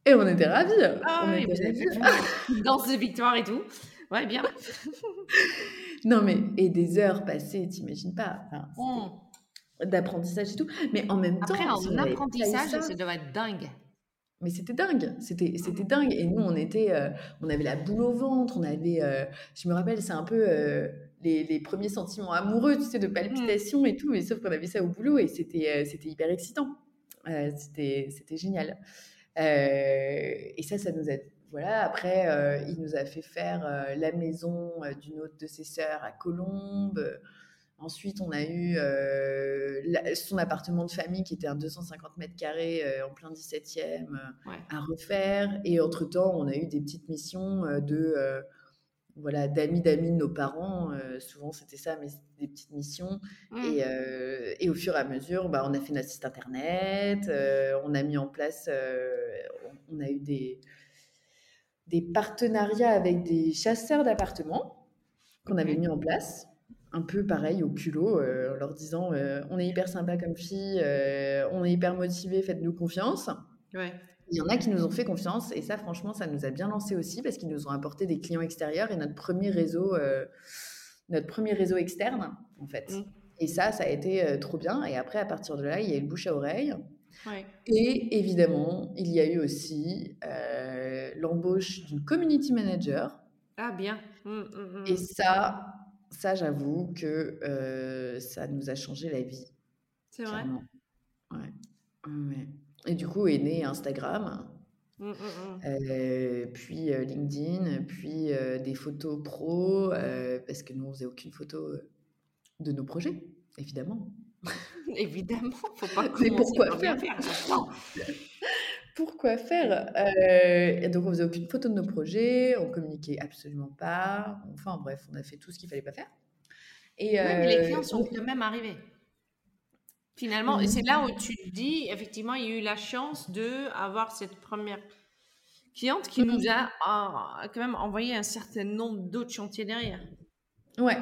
Et on était ravis. Ah, on était ravis. Danse de victoire et tout. Ouais, bien. non, mais et des heures passées, t'imagines pas. Enfin, mmh. D'apprentissage et tout. Mais en même temps. Après, en apprentissage, ça, ça doit être dingue. Mais c'était dingue, c'était c'était dingue. Et nous, on était, euh, on avait la boule au ventre, on avait, euh, je me rappelle, c'est un peu euh, les, les, premiers sentiments amoureux, tu sais, de palpitations et tout. Mais sauf qu'on avait ça au boulot et c'était c'était hyper excitant. c'était c'était génial. Et ça, ça nous a voilà, après, il nous a fait faire la maison d'une autre de ses sœurs à Colombes. Ensuite, on a eu son appartement de famille qui était un 250 mètres carrés en plein 17e à refaire. Et entre-temps, on a eu des petites missions de voilà d'amis d'amis de nos parents. souvent, c'était ça, mais c'était des petites missions. Mmh. Et, et, au fur et à mesure, bah, on a fait notre site internet. on a mis en place, on a eu des des partenariats avec des chasseurs d'appartements qu'on avait mis en place. Un peu pareil au culot, euh, en leur disant euh, on est hyper sympa comme fille, euh, on est hyper motivé, faites-nous confiance. Il y en a qui nous ont fait confiance et ça, franchement, ça nous a bien lancé aussi parce qu'ils nous ont apporté des clients extérieurs et notre premier réseau, notre premier réseau externe, en fait. Mm. Et ça, ça a été trop bien. Et après, à partir de là, il y a eu le bouche à oreille. Et évidemment, il y a eu aussi euh, l'embauche d'une community manager. Ah bien. Mmh, mmh, mmh. Et ça, ça j'avoue que euh, ça nous a changé la vie. C'est vrai? Ouais. Et du coup est né Instagram. Euh, puis LinkedIn, puis des photos pro, parce que nous on faisait aucune photo de nos projets, évidemment. Évidemment, faut pas Mais pourquoi faire, Pourquoi faire euh, Donc, on faisait aucune photo de nos projets, on communiquait absolument pas. Enfin, bref, on a fait tout ce qu'il fallait pas faire. Et les euh, clients sont quand même arrivés. Finalement, et c'est là où tu te dis, effectivement, il y a eu la chance de avoir cette première cliente qui nous a, a quand même envoyé un certain nombre d'autres chantiers derrière. Ouais,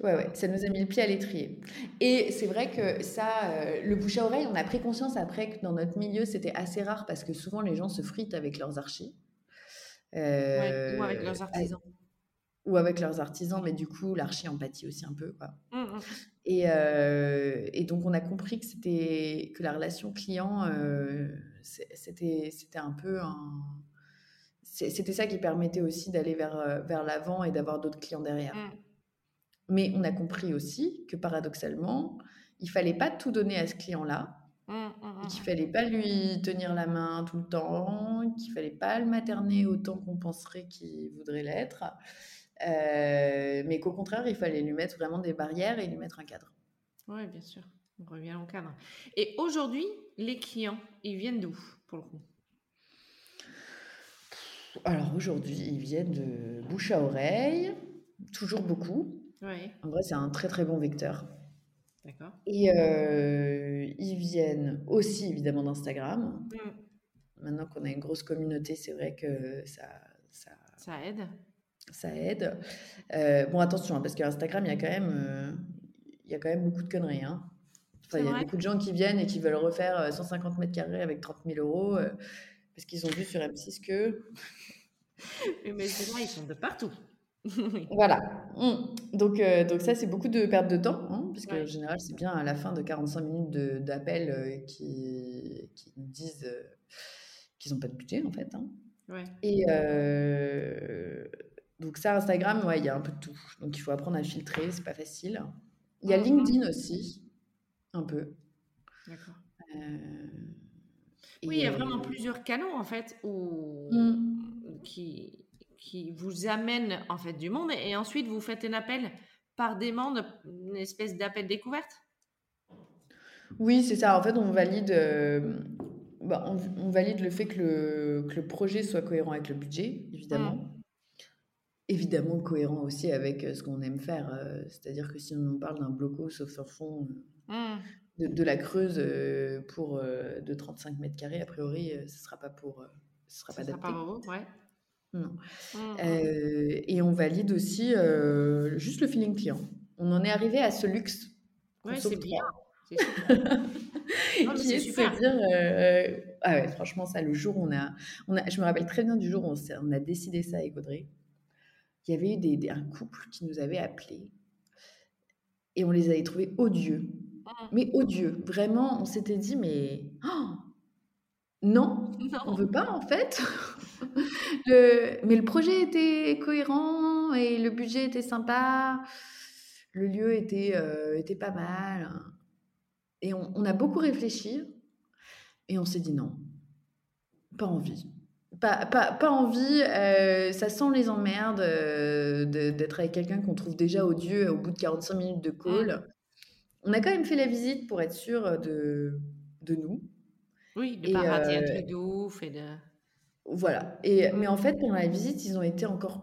ouais, ouais, ça nous a mis le pied à l'étrier. Et c'est vrai que ça, euh, le bouche à oreille, on a pris conscience après que dans notre milieu, c'était assez rare parce que souvent les gens se fritent avec leurs archis. ou avec leurs euh, artisans. Ou avec leurs artisans, mais du coup, l'archi empathie aussi un peu. Quoi. Mmh, mmh. Et, euh, et, donc, on a compris que, c'était, que la relation client, c'était, c'était un peu un. C'était ça qui permettait aussi d'aller vers, vers l'avant et d'avoir d'autres clients derrière. Mmh. Mais on a compris aussi que paradoxalement, il fallait pas tout donner à ce client-là, qu'il fallait pas lui tenir la main tout le temps, qu'il fallait pas le materner autant qu'on penserait qu'il voudrait l'être, euh, mais qu'au contraire, il fallait lui mettre vraiment des barrières et lui mettre un cadre. Oui, bien sûr. On revient au cadre. Et aujourd'hui, les clients, ils viennent d'où pour le coup? Alors aujourd'hui, ils viennent de bouche à oreille, toujours beaucoup. En vrai, c'est un très très bon vecteur. D'accord. Et euh, ils viennent aussi évidemment d'Instagram. Mm. Maintenant qu'on a une grosse communauté, c'est vrai que ça, ça, ça aide. Ça aide. Euh, bon, attention, hein, parce qu'Instagram, il y a quand même, euh, il y a quand même beaucoup de conneries. Hein. Enfin, il y a beaucoup de gens qui viennent et qui veulent refaire 150 mètres carrés avec 30 000 euros parce qu'ils ont vu sur M6 que. Mais c'est vrai, ils sont de partout. Voilà. Mmh. Donc, euh, donc ça, c'est beaucoup de perte de temps, hein, parce qu'en général, c'est bien à la fin de 45 minutes d'appel euh, qui, qui disent, euh, qu'ils n'ont pas de budget en fait. Ouais. Et euh, donc ça, Instagram, ouais, il y a un peu de tout. Donc il faut apprendre à filtrer, c'est pas facile. Il y a Mhm. LinkedIn aussi, un peu. D'accord. Euh, Oui, il y a vraiment plusieurs canaux en fait où... mm, qui, qui vous amènent en fait du monde et ensuite vous faites un appel par demande, une espèce d'appel découverte? Oui, c'est ça. En fait, on valide, euh, bah, on, on valide le fait que le, que le projet soit cohérent avec le budget, évidemment. Mm. Évidemment cohérent aussi avec euh, ce qu'on aime faire. euh, C'est-à-dire que si on nous parle d'un bloco sauf sur fond euh, Mm. de, de la Creuse pour de 35 mètres carrés, a priori, ce sera pas pour, ce sera Ça pas sera adapté. pas vous, ouais. Non. Mm, mm. Euh, et on valide aussi euh, juste le feeling client. On en est arrivé à ce luxe Ouais, c'est bien. C'est super. mais qui c'est est de super. se dire euh, ah ouais franchement ça le jour où on a, on a je me rappelle très bien du jour où on, on a décidé ça avec Audrey il y avait eu des, des- un couple qui nous avait appelés. Et on les avait trouvés odieux. Mm. mais odieux. Vraiment on s'était dit mais oh, non on Non. veut pas en fait. Le- mais le projet était cohérent et le budget était sympa. Le lieu était, euh, était pas mal. Et on, on a beaucoup réfléchi. Et on s'est dit non, pas envie. Pas, pas, pas envie, euh, ça sent les emmerdes euh, d'être avec quelqu'un qu'on trouve déjà odieux au bout de 45 minutes de call. On a quand même fait la visite pour être sûr de, de nous. Oui, de Et, pas rater un euh, truc de ouf et de. Voilà. Et, mais en fait, pendant la visite, ils ont été encore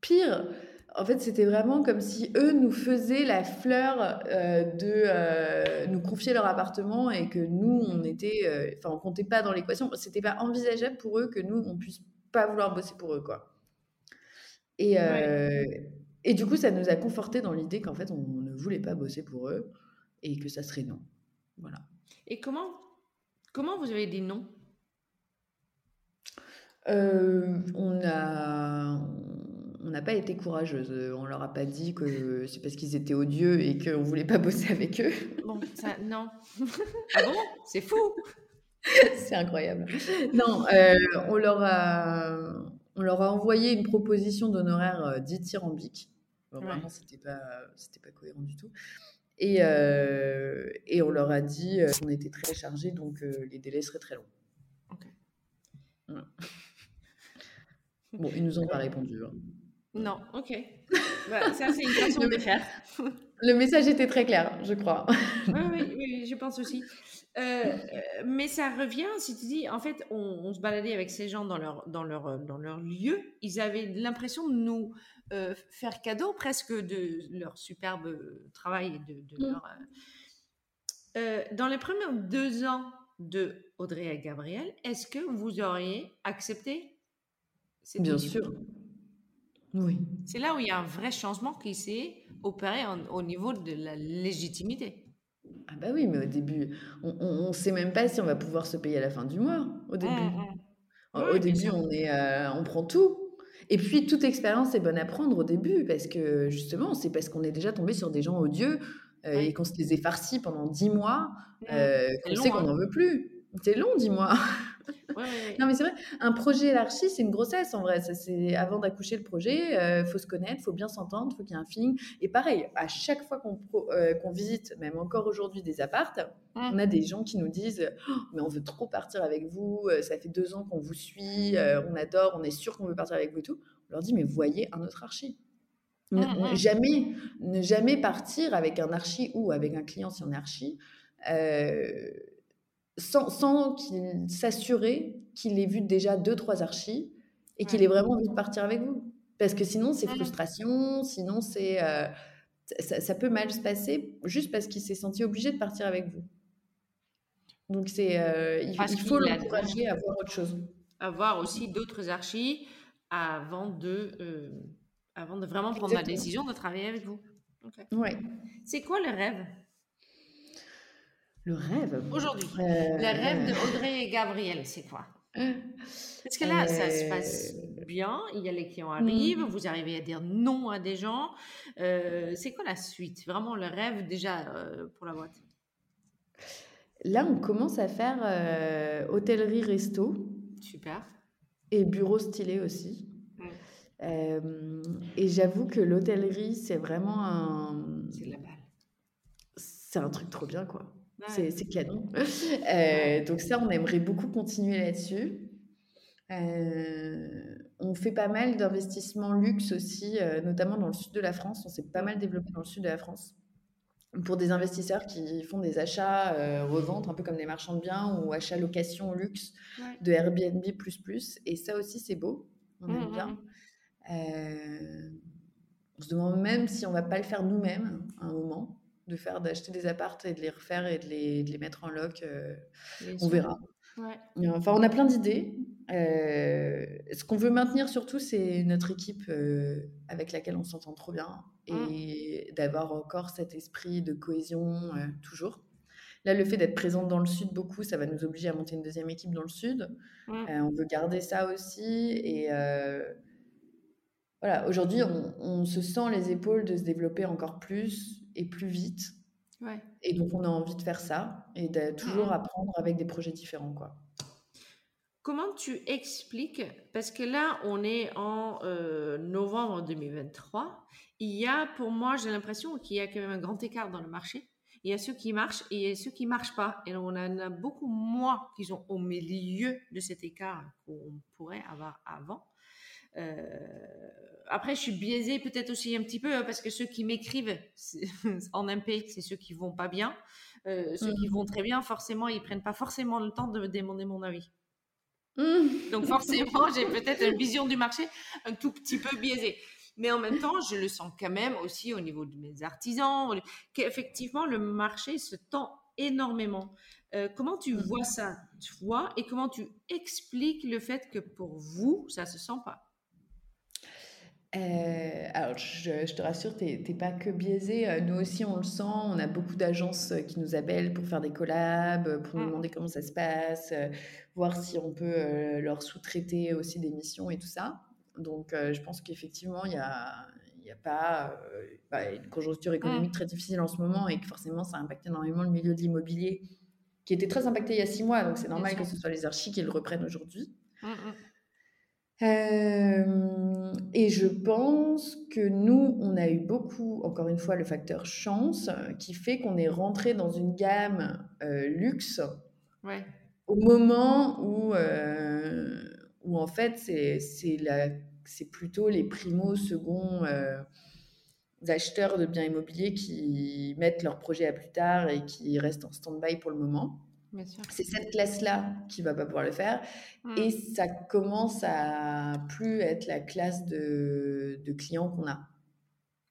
pires. En fait, c'était vraiment comme si eux nous faisaient la fleur euh, de euh, nous confier leur appartement et que nous, on était, euh, enfin, on comptait pas dans l'équation. C'était pas envisageable pour eux que nous, on puisse pas vouloir bosser pour eux, quoi. Et, euh, et du coup, ça nous a conforté dans l'idée qu'en fait, on ne voulait pas bosser pour eux et que ça serait non. Voilà. Et comment, comment vous avez dit non Euh, on a, on n'a pas été courageuse. Euh, On leur a pas dit que c'est parce qu'ils étaient odieux et qu'on voulait pas bosser avec eux. Bon, ça, non. ah bon? C'est fou. c'est incroyable. Non, euh, on leur a, on leur a envoyé une proposition d'honoraire euh, dithyrambique. Bon, Ouais. Vraiment, c'était pas, c'était pas cohérent du tout. Et, euh, et on leur a dit qu'on était très chargé, donc euh, les délais seraient très longs. Ok. Voilà. Bon, ils nous ont pas répondu. hein. Non, ok. Bah, ça, c'est une façon de faire. Le message était très clair, je crois. Oui, oui, oui, je pense aussi. Euh, euh, mais ça revient, si tu dis, en fait, on, on se baladait avec ces gens dans leur, dans leur, euh, dans leur lieu. Ils avaient l'impression de nous euh, faire cadeau presque de leur superbe travail et de, de Mm. leur. euh, dans les premiers deux ans de Audrey et Gabriel, est-ce que vous auriez accepté cette Bien sûr. Oui. C'est là où il y a un vrai changement qui s'est opéré en- au niveau de la légitimité. Ah bah oui, mais au début, on ne sait même pas si on va pouvoir se payer à la fin du mois. Au début, Mm, mm. Au- Oui, début, on est, euh, on prend tout. Et puis, toute expérience est bonne à prendre au début, parce que justement, c'est parce qu'on est déjà tombé sur des gens odieux euh, Ouais. et qu'on se les est farcis pendant dix mois, euh, qu'on sait qu'on hein. n'en veut plus. C'est long, dix mois. Ouais, ouais, ouais. Non, mais c'est vrai, un projet élargi, c'est une grossesse en vrai. C'est avant d'accoucher le projet, il faut se connaître, faut bien s'entendre, faut qu'il y ait un feeling. Et pareil, à chaque fois qu'on euh, visite, même encore aujourd'hui, des appartes, Mm. on a des gens qui nous disent Oh, Mais on veut trop partir avec vous, euh, ça fait deux ans qu'on vous suit, euh, on adore, on est sûr qu'on veut partir avec vous et tout. On leur dit Mais voyez un autre archi. Ne, Mm, mm. jamais, ne jamais partir avec un archi ou avec un client si on est archi. euh, sans, sans qu'il s'assurer qu'il ait vu déjà deux, trois archis et qu'il ait vraiment envie de partir avec vous. Parce que sinon, c'est frustration, sinon, c'est euh, ça, ça peut mal se passer juste parce qu'il s'est senti obligé de partir avec vous. Donc, c'est euh, il, faut l'encourager à voir autre chose. Avoir aussi d'autres archis avant de, euh, avant de vraiment prendre la décision de travailler avec vous. Ouais. C'est quoi le rêve? Le rêve. aujourd'hui Euh, Le rêve de Audrey et Gabriel, c'est quoi? Parce que là, ça se passe Euh, bien, il y a les clients arrivent, vous arrivez à dire non à des gens. Euh, c'est quoi la suite? Vraiment le rêve déjà euh, pour la boîte? Là, on commence à faire euh, hôtellerie-resto. super. Et bureau stylé aussi. Euh, et j'avoue que l'hôtellerie, c'est vraiment un. C'est la balle. C'est un truc trop bien, quoi. C'est canon. Euh, donc, ça, on aimerait beaucoup continuer là-dessus. Euh, on fait pas mal d'investissements luxe aussi, notamment dans le sud de la France. On s'est pas mal développé dans le sud de la France pour des investisseurs qui font des achats, euh, reventes, un peu comme des marchands de biens ou achats location luxe de Airbnb. Et ça aussi, c'est beau. On aime mmh, bien. Mmh, mmh. Euh, on se demande même si on va pas le faire nous-mêmes à un moment, de faire d'acheter des appartes et de les refaire et de les, de les mettre en loc. Euh, on verra. Enfin, on a plein d'idées. Euh, ce qu'on veut maintenir surtout, c'est notre équipe euh, avec laquelle on s'entend trop bien et mmh. d'avoir encore cet esprit de cohésion toujours. Là, le fait d'être présente dans le sud beaucoup, ça va nous obliger à monter une deuxième équipe dans le sud. Mmh. on veut garder ça aussi. Et voilà, aujourd'hui, on, on, se sent les épaules de se développer encore plus et plus vite. Et donc, on a envie de faire ça et de toujours mmh. apprendre avec des projets différents, quoi. Comment tu expliques, parce que là, on est en euh, novembre 2023, il y a, pour moi, j'ai l'impression qu'il y a quand même un grand écart dans le marché. Il y a ceux qui marchent et il y a ceux qui marchent pas. Et on en a beaucoup moins qui sont au milieu de cet écart qu'on pourrait avoir avant. Euh, après, je suis biaisée peut-être aussi un petit peu hein, parce que ceux qui m'écrivent en MP, c'est ceux qui vont pas bien. Euh, ceux qui mmh. vont très bien, forcément, ils prennent pas forcément le temps de me demander mon avis. Mmh. Donc forcément, j'ai peut-être une vision du marché un tout petit peu biaisée. Mais en même temps, je le sens quand même aussi au niveau de mes artisans, qu'effectivement, le marché se tend énormément. Euh, comment tu mmh. vois ça, toi, et comment tu expliques le fait que pour vous, ça se sent pas? Euh, alors, je, te rassure, tu n'es pas que biaisé. Euh, nous aussi, on le sent. On a beaucoup d'agences euh, qui nous appellent pour faire des collabs, pour nous mmh. demander comment ça se passe, voir si on peut leur sous-traiter aussi des missions et tout ça. Donc, je pense qu'effectivement, il y a, y a pas bah, une conjoncture économique mmh. très difficile en ce moment et que forcément, ça impacte énormément le milieu de l'immobilier qui était très impacté il y a six mois. Donc, c'est normal que ce soit les archis qui le reprennent aujourd'hui. Euh, et je pense que nous, on a eu beaucoup, encore une fois, le facteur chance qui fait qu'on est rentré dans une gamme euh, luxe au moment où, euh, où en fait, c'est plutôt les primo, second acheteurs de biens immobiliers qui mettent leur projet à plus tard et qui restent en stand-by pour le moment. C'est cette classe-là qui va pas pouvoir le faire. Mmh. Et ça commence à plus être la classe de, de clients qu'on a.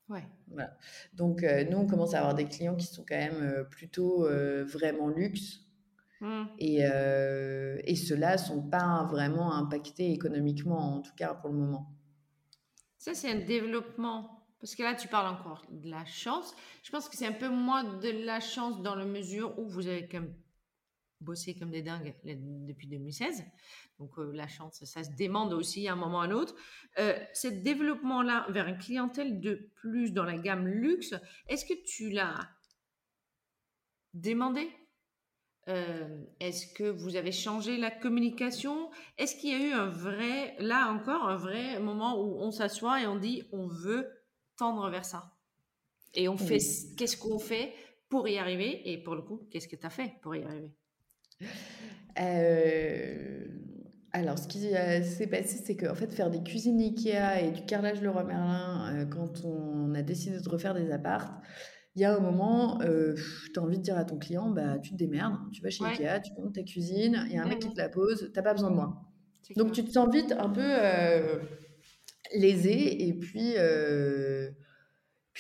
Ouais. Voilà. Donc, euh, nous, on commence à avoir des clients qui sont quand même euh, plutôt euh, vraiment luxe. Mmh. Et, et ceux-là ne sont pas vraiment impactés économiquement, en tout cas pour le moment. Ça, c'est un développement. Parce que là, tu parles encore de la chance. Je pense que c'est un peu moins de la chance dans la mesure où vous avez quand même bossé comme des dingues depuis 2016. Donc euh, la chance, ça se demande aussi à un moment ou à un autre. Euh, ce développement-là vers une clientèle de plus dans la gamme luxe, est-ce que tu l'as demandé? Euh, Est-ce que vous avez changé la communication? Est-ce qu'il y a eu un vrai, là encore, un vrai moment où on s'assoit et on dit on veut tendre vers ça? Et on fait, qu'est-ce qu'on fait pour y arriver? Et pour le coup, qu'est-ce que tu as fait pour y arriver? Euh, alors, ce qui euh, s'est passé, c'est qu'en fait, faire des cuisines Ikea et du carrelage Leroy Merlin, euh, quand on a décidé de refaire des appartes, il y a un moment, tu as envie de dire à ton client, bah, tu te démerdes, tu vas chez Ikea, tu montes ta cuisine, il y a un mec qui te la pose, t'as pas besoin de moi. Donc, tu te sens vite un peu lésé et puis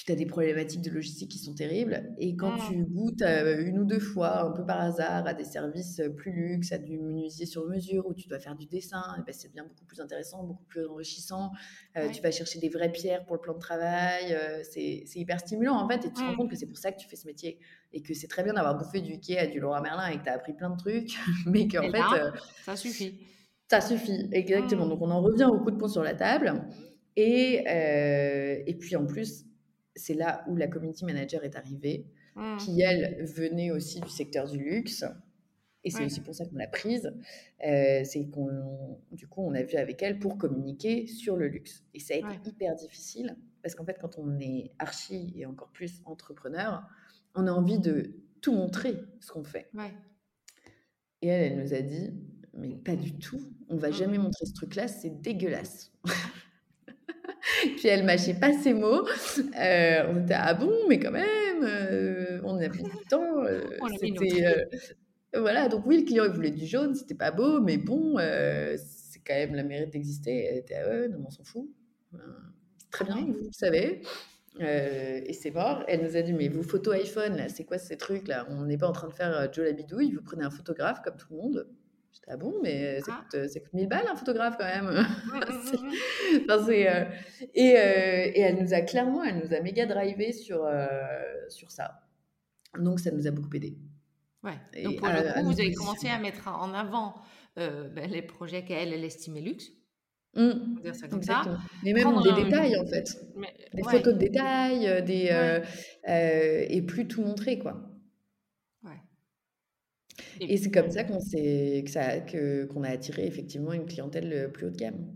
puis tu as des problématiques de logistique qui sont terribles. Et quand mmh. tu goûtes euh, une ou deux fois, un peu par hasard, à des services euh, plus luxe, à du menuisier sur mesure, où tu dois faire du dessin, eh ben c'est bien beaucoup plus intéressant, beaucoup plus enrichissant. Euh, tu vas chercher des vraies pierres pour le plan de travail. c'est hyper stimulant, en fait. Et tu te rends mmh. compte que c'est pour ça que tu fais ce métier. Et que c'est très bien d'avoir bouffé du Ikea, du Laura Merlin, et que tu as appris plein de trucs. mais qu'en fait... ça suffit. Ça suffit, exactement. Mmh. Donc on en revient au coup de poing sur la table. Et, et puis en plus, c'est là où la community manager est arrivée, mmh. qui, elle, venait aussi du secteur du luxe. Et c'est aussi pour ça qu'on l'a prise. Euh, c'est qu'on, du coup, on a vu avec elle pour communiquer sur le luxe. Et ça a été hyper difficile parce qu'en fait, quand on est archi et encore plus entrepreneur, on a envie de tout montrer ce qu'on fait. Et elle, elle nous a dit, mais pas du tout. On va mmh. jamais montrer ce truc-là, c'est dégueulasse. Puis elle mâchait pas ses mots. Euh, on était ah bon, mais quand même, euh, on a mis du temps. c'était voilà, donc oui, le client il voulait du jaune, c'était pas beau, mais bon, c'est quand même la mérite d'exister. Elle était ah ouais, non, on s'en fout. très bien, vous le savez. et c'est mort. Elle nous a dit, mais vos photos iPhone, là, c'est quoi ces trucs là? On n'est pas en train de faire Joe la bidouille, vous prenez un photographe comme tout le monde. J'étais, ah bon, mais ça, ah. coûte, 1000 balles un photographe quand même. Et, et, elle nous a clairement, elle nous a méga drivé sur, sur ça. Donc ça nous a beaucoup aidé. Ouais. Donc pour le coup, vous avez commencé à mettre en avant ben, les projets qu'elle, elle estimait luxe. Mmh. Dire ça comme ça. Mais même des détails en fait. des photos de détails, des, et plus tout montrer quoi. Et, c'est comme ça qu'on s'est, que ça, que, qu'on a attiré effectivement une clientèle euh, plus haut de gamme.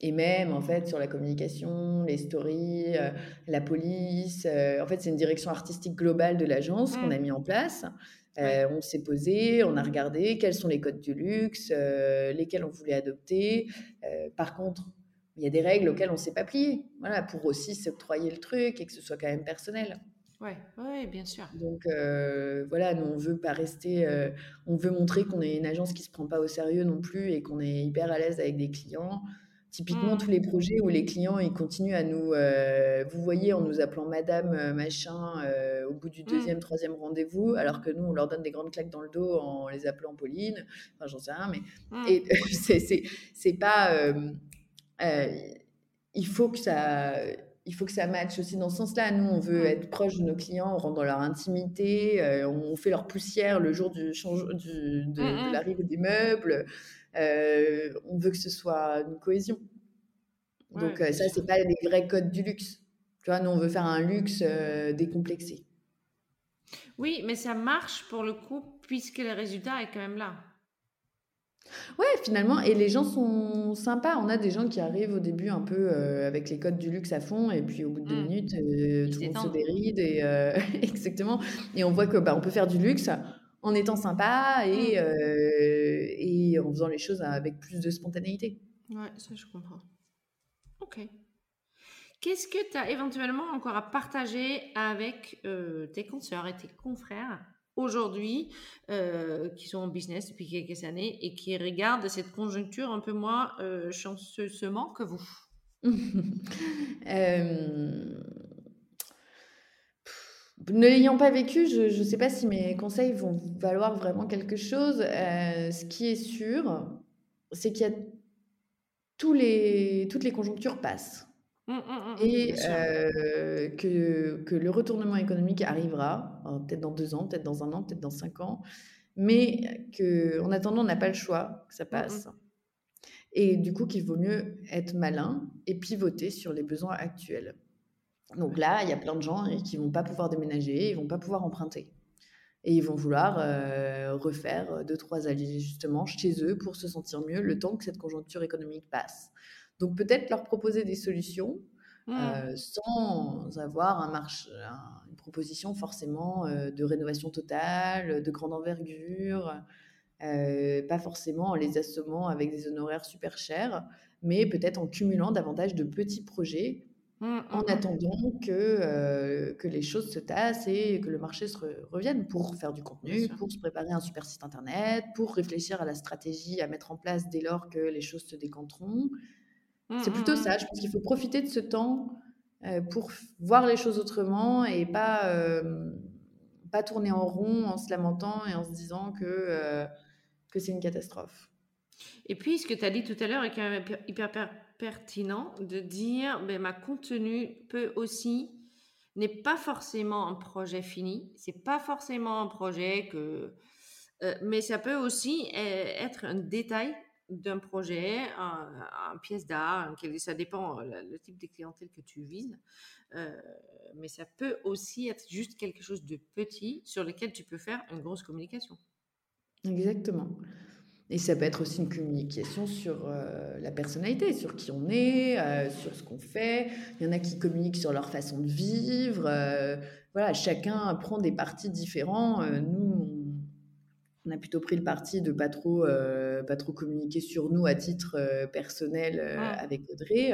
Et même, en fait, sur la communication, les stories, euh, la police. Euh, en fait, c'est une direction artistique globale de l'agence qu'on a mmh. mis en place. on s'est posé, on a regardé quels sont les codes du luxe, lesquels on voulait adopter. par contre, il y a des règles auxquelles on ne s'est pas plié. Voilà, pour aussi s'octroyer le truc et que ce soit quand même personnel. Ouais, ouais, bien sûr. Donc euh, voilà, nous on veut pas rester, euh, on veut montrer qu'on est une agence qui se prend pas au sérieux non plus et qu'on est hyper à l'aise avec des clients. Typiquement, tous les mmh. projets où les clients ils continuent à nous, euh, vous voyez, en nous appelant Madame machin au bout du mmh. deuxième, troisième rendez-vous, alors que nous on leur donne des grandes claques dans le dos en les appelant Pauline. Enfin, j'en sais rien, mais mmh. et c'est c'est pas, il faut que ça il faut que ça matche aussi dans ce sens-là. Nous, on veut être proche de nos clients, on rentre dans leur intimité, euh, on fait leur poussière le jour du change, du, de, mmh, mmh. l'arrivée des meubles. Euh, on veut que ce soit une cohésion. Donc ça, euh, ça, c'est pas les vrais codes du luxe. Tu vois, nous, on veut faire un luxe décomplexé. Oui, mais ça marche pour le coup, puisque le résultat est quand même là. Ouais, finalement, et les gens sont sympas. On a des gens qui arrivent au début un peu euh, avec les codes du luxe à fond, et puis au bout de deux mmh. minutes, euh, tout le monde se déride, et euh, exactement. Et on voit que bah, on peut faire du luxe en étant sympa et, mmh. et en faisant les choses avec plus de spontanéité. Ouais, ça je comprends. Ok. Qu'est-ce que tu as éventuellement encore à partager avec tes consoeurs et tes confrères? Aujourd'hui, euh, qui sont en business depuis quelques années et qui regardent cette conjoncture un peu moins euh, chanceusement que vous euh, Ne l'ayant pas vécu, je ne sais pas si mes conseils vont valoir vraiment quelque chose. ce qui est sûr, c'est qu'il y a tous les, toutes les conjonctures passent. Mmh, mmh, mmh, et que, que le retournement économique arrivera, peut-être dans deux ans, peut-être dans un an, peut-être dans cinq ans, mais qu'en attendant, on n'a pas le choix, que ça passe. Et du coup, qu'il vaut mieux être malin et pivoter sur les besoins actuels. Donc là, il y a plein de gens qui vont pas pouvoir déménager, ils vont pas pouvoir emprunter. Et ils vont vouloir refaire deux, trois justement chez eux pour se sentir mieux le temps que cette conjoncture économique passe. Donc peut-être leur proposer des solutions mmh. euh, sans avoir un marche, une proposition forcément euh, de rénovation totale, de grande envergure, euh, pas forcément en les assommant avec des honoraires super chers, mais peut-être en cumulant davantage de petits projets mmh, mmh, en attendant que, que les choses se tassent et que le marché se revienne pour faire du contenu, pour se préparer un super site internet, pour réfléchir à la stratégie à mettre en place dès lors que les choses se décanteront. C'est mmh, plutôt mmh, ça. Mmh. Je pense qu'il faut profiter de ce temps euh, pour voir les choses autrement et pas, euh, pas tourner en rond en se lamentant et en se disant que, euh, que c'est une catastrophe. Et puis, ce que tu as dit tout à l'heure est quand même hyper pertinent de dire ben, ma contenu peut aussi n'est pas forcément un projet fini, c'est pas forcément un projet que mais ça peut aussi être un détail d'un projet, un, pièce d'art, ça dépend euh, le, type de clientèle que tu vises, euh, mais ça peut aussi être juste quelque chose de petit sur lequel tu peux faire une grosse communication. Exactement. Et ça peut être aussi une communication sur euh, la personnalité, sur qui on est, sur ce qu'on fait. Il y en a qui communiquent sur leur façon de vivre. Voilà, chacun prend des partis différents. nous, on a plutôt pris le parti de pas trop, euh, pas trop communiquer sur nous à titre euh, personnel euh, avec Audrey,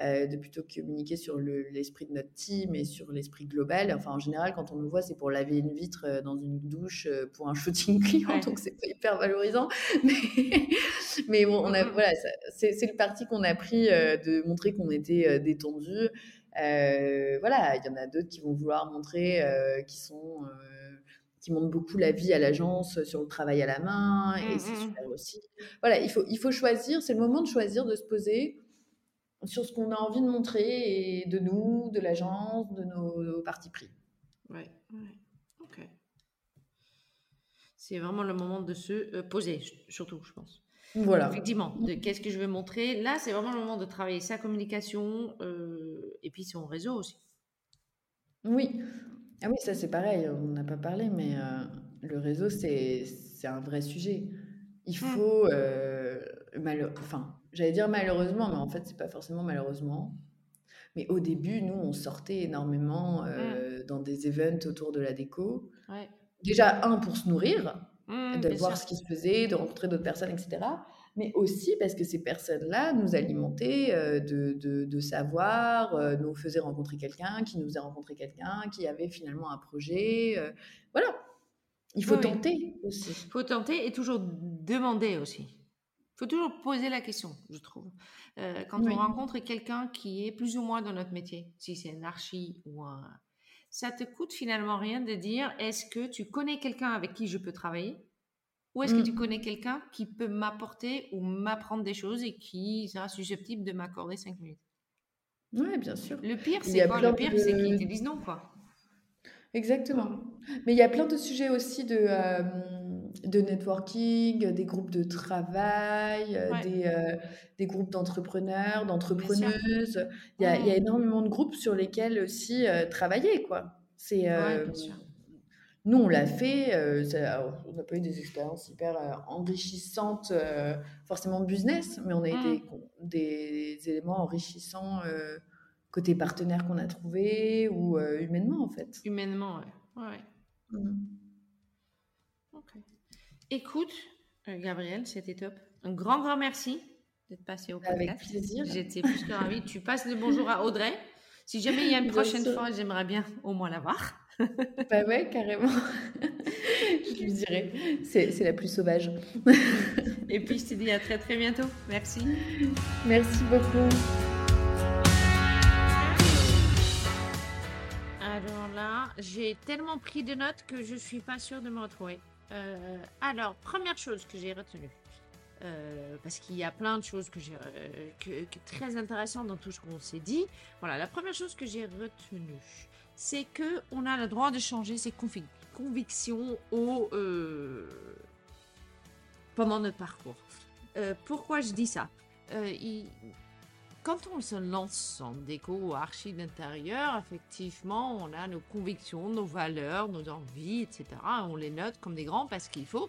de plutôt communiquer sur l'esprit de notre team et sur l'esprit global. Enfin, en général, quand on nous voit, c'est pour laver une vitre dans une douche pour un shooting client, donc c'est pas hyper valorisant. Mais, bon, on a, voilà, c'est le parti qu'on a pris de montrer qu'on était détendu. voilà, il y en a d'autres qui vont vouloir montrer qui sont qui montre beaucoup la vie à l'agence sur le travail à la main et mmh, c'est mmh. super aussi. Voilà, il faut, il faut choisir, c'est le moment de choisir, de se poser sur ce qu'on a envie de montrer et de nous, de l'agence, de nos, parties pris. Ouais, ouais, ok. C'est vraiment le moment de se euh, poser, surtout, je pense. Voilà. Effectivement, qu'est-ce que je veux montrer Là, c'est vraiment le moment de travailler sa communication euh, et puis son réseau aussi. Oui, ah oui, ça c'est pareil, on n'a pas parlé, mais euh, le réseau, c'est un vrai sujet. Il mmh. faut, euh, enfin, j'allais dire malheureusement, mais en fait, c'est pas forcément malheureusement. Mais au début, nous, on sortait énormément mmh. euh, dans des events autour de la déco. Déjà, un, pour se nourrir, mmh, de voir ce qui se faisait, de rencontrer d'autres personnes, etc mais aussi parce que ces personnes-là nous alimentaient euh, de, de, savoir, euh, nous faisaient rencontrer quelqu'un, qui nous a rencontré quelqu'un, qui avait finalement un projet. Euh, voilà. Il faut tenter aussi. Il faut tenter et toujours demander aussi. Il faut toujours poser la question, je trouve. quand on rencontre quelqu'un qui est plus ou moins dans notre métier, si c'est un archi ou un... Ça te coûte finalement rien de dire est-ce que tu connais quelqu'un avec qui je peux travailler? Ou est-ce que tu mmh. connais quelqu'un qui peut m'apporter ou m'apprendre des choses et qui sera susceptible de m'accorder 5 minutes? Oui, bien sûr. Le pire, c'est quoi Le pire, c'est qu'ils te disent non, quoi. Exactement. Mais il y a plein de sujets aussi de, euh, de networking, des groupes de travail, euh, des, euh, des, groupes d'entrepreneurs, d'entrepreneuses. Il y, a, il y, a énormément de groupes sur lesquels aussi travailler, quoi. C'est sûr. Nous, on l'a fait, euh, on n'a pas eu des expériences hyper euh, enrichissantes, euh, forcément business, mais on a eu mmh. des, éléments enrichissants côté partenaire qu'on a trouvé ou humainement en fait. Humainement, ouais. Mmh. Écoute, Gabriel, c'était top. Un grand, grand merci d'être passé au podcast. Avec plaisir. J'étais plus que ravie. tu passes le bonjour à Audrey. Si jamais il y a une prochaine fois, j'aimerais bien au moins la voir. Bah ouais, carrément. je lui dirais. C'est la plus sauvage. Et puis, je te dis à très très bientôt. Merci. Merci beaucoup. Alors là, j'ai tellement pris de notes que je suis pas sûre de me retrouver. Euh, alors, première chose que j'ai retenue. Euh, parce qu'il y a plein de choses que j'ai euh, que, très intéressantes dans tout ce qu'on s'est dit. Voilà, la première chose que j'ai retenue, c'est que on a le droit de changer ses convictions au, euh, pendant notre parcours. Euh, pourquoi je dis ça? Euh, Quand on se lance en déco archi d'intérieur, effectivement, on a nos convictions, nos valeurs, nos envies, etc. On les note comme des grands parce qu'il faut.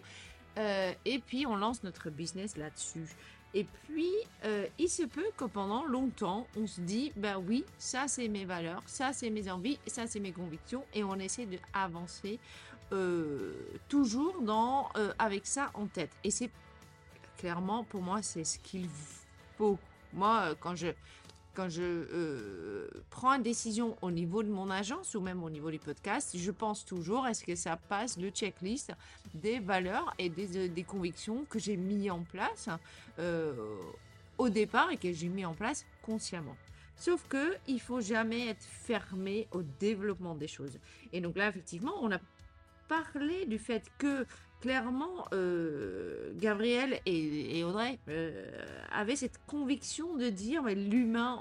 et puis, on lance notre business là-dessus. Et puis, euh, il se peut que pendant longtemps, on se dit, ben oui, ça c'est mes valeurs, ça c'est mes envies, ça c'est mes convictions, et on essaie d'avancer euh, toujours dans, euh, avec ça en tête. Et c'est clairement, pour moi, c'est ce qu'il faut. Moi, quand je, quand je euh, prends une décision au niveau de mon agence ou même au niveau du podcast, je pense toujours est-ce que ça passe le checklist des valeurs et des, euh, des convictions que j'ai mis en place euh, au départ et que j'ai mis en place consciemment. Sauf que il faut jamais être fermé au développement des choses. Et donc là, effectivement, on a parlé du fait que clairement, euh, Gabriel et, Audrey euh, avaient cette conviction de dire que l'humain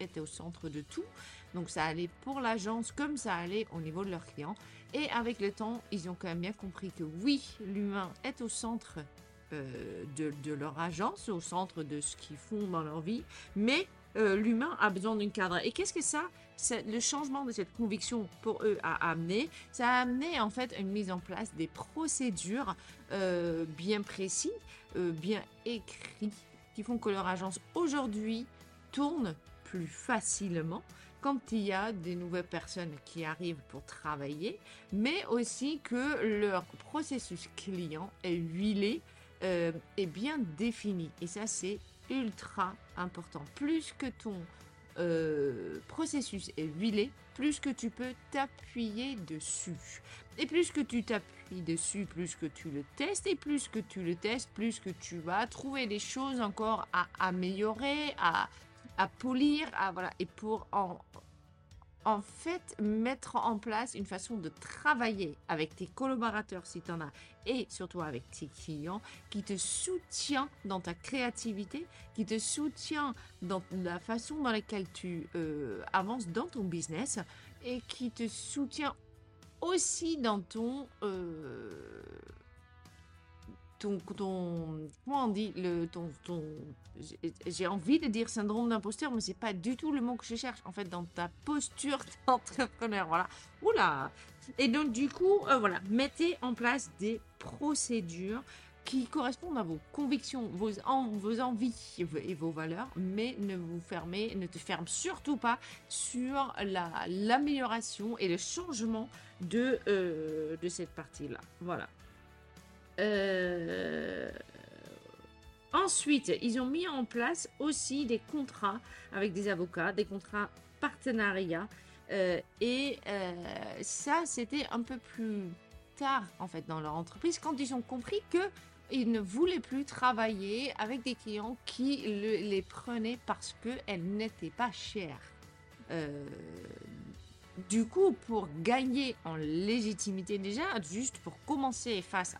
était au centre de tout. Donc ça allait pour l'agence comme ça allait au niveau de leurs clients. Et avec le temps, ils ont quand même bien compris que oui, l'humain est au centre euh, de, leur agence, au centre de ce qu'ils font dans leur vie, mais l'humain a besoin d'un cadre. Et qu'est-ce que ça le changement de cette conviction pour eux a amené, ça a amené en fait une mise en place des procédures euh, bien précises, euh, bien écrites, qui font que leur agence aujourd'hui tourne plus facilement quand il y a des nouvelles personnes qui arrivent pour travailler, mais aussi que leur processus client est huilé euh, est bien défini. Et ça, c'est ultra important. Plus que ton euh, processus. Est huilé, plus que tu peux t'appuyer dessus. Et plus que tu t'appuies dessus, plus que tu le testes, et plus que tu le testes, plus que tu vas trouver des choses encore à améliorer, à, à polir, à, voilà, et pour en en fait mettre en place une façon de travailler avec tes collaborateurs si tu en as et surtout avec tes clients qui te soutient dans ta créativité, qui te soutient dans la façon dans laquelle tu euh, avances dans ton business et qui te soutient aussi dans ton euh, ton, comment on dit, le, ton, ton j'ai envie de dire syndrome d'imposteur, mais c'est pas du tout le mot que je cherche. En fait, dans ta posture d'entrepreneur, voilà. Oula. Et donc, du coup, euh, voilà, mettez en place des procédures qui correspondent à vos convictions, vos, vos envies et vos valeurs, mais ne vous fermez, ne te ferme surtout pas sur l'amélioration et le changement de, euh, de cette partie-là. Voilà. Euh, ensuite, ils ont mis en place aussi des contrats avec des avocats, des contrats partenariats. Euh, et euh, ça, c'était un peu plus tard, en fait, dans leur entreprise, quand ils ont compris que ils ne voulaient plus travailler avec des clients qui les prenaient parce qu'elles n'étaient pas chères. Du coup, pour gagner en légitimité déjà, juste pour commencer face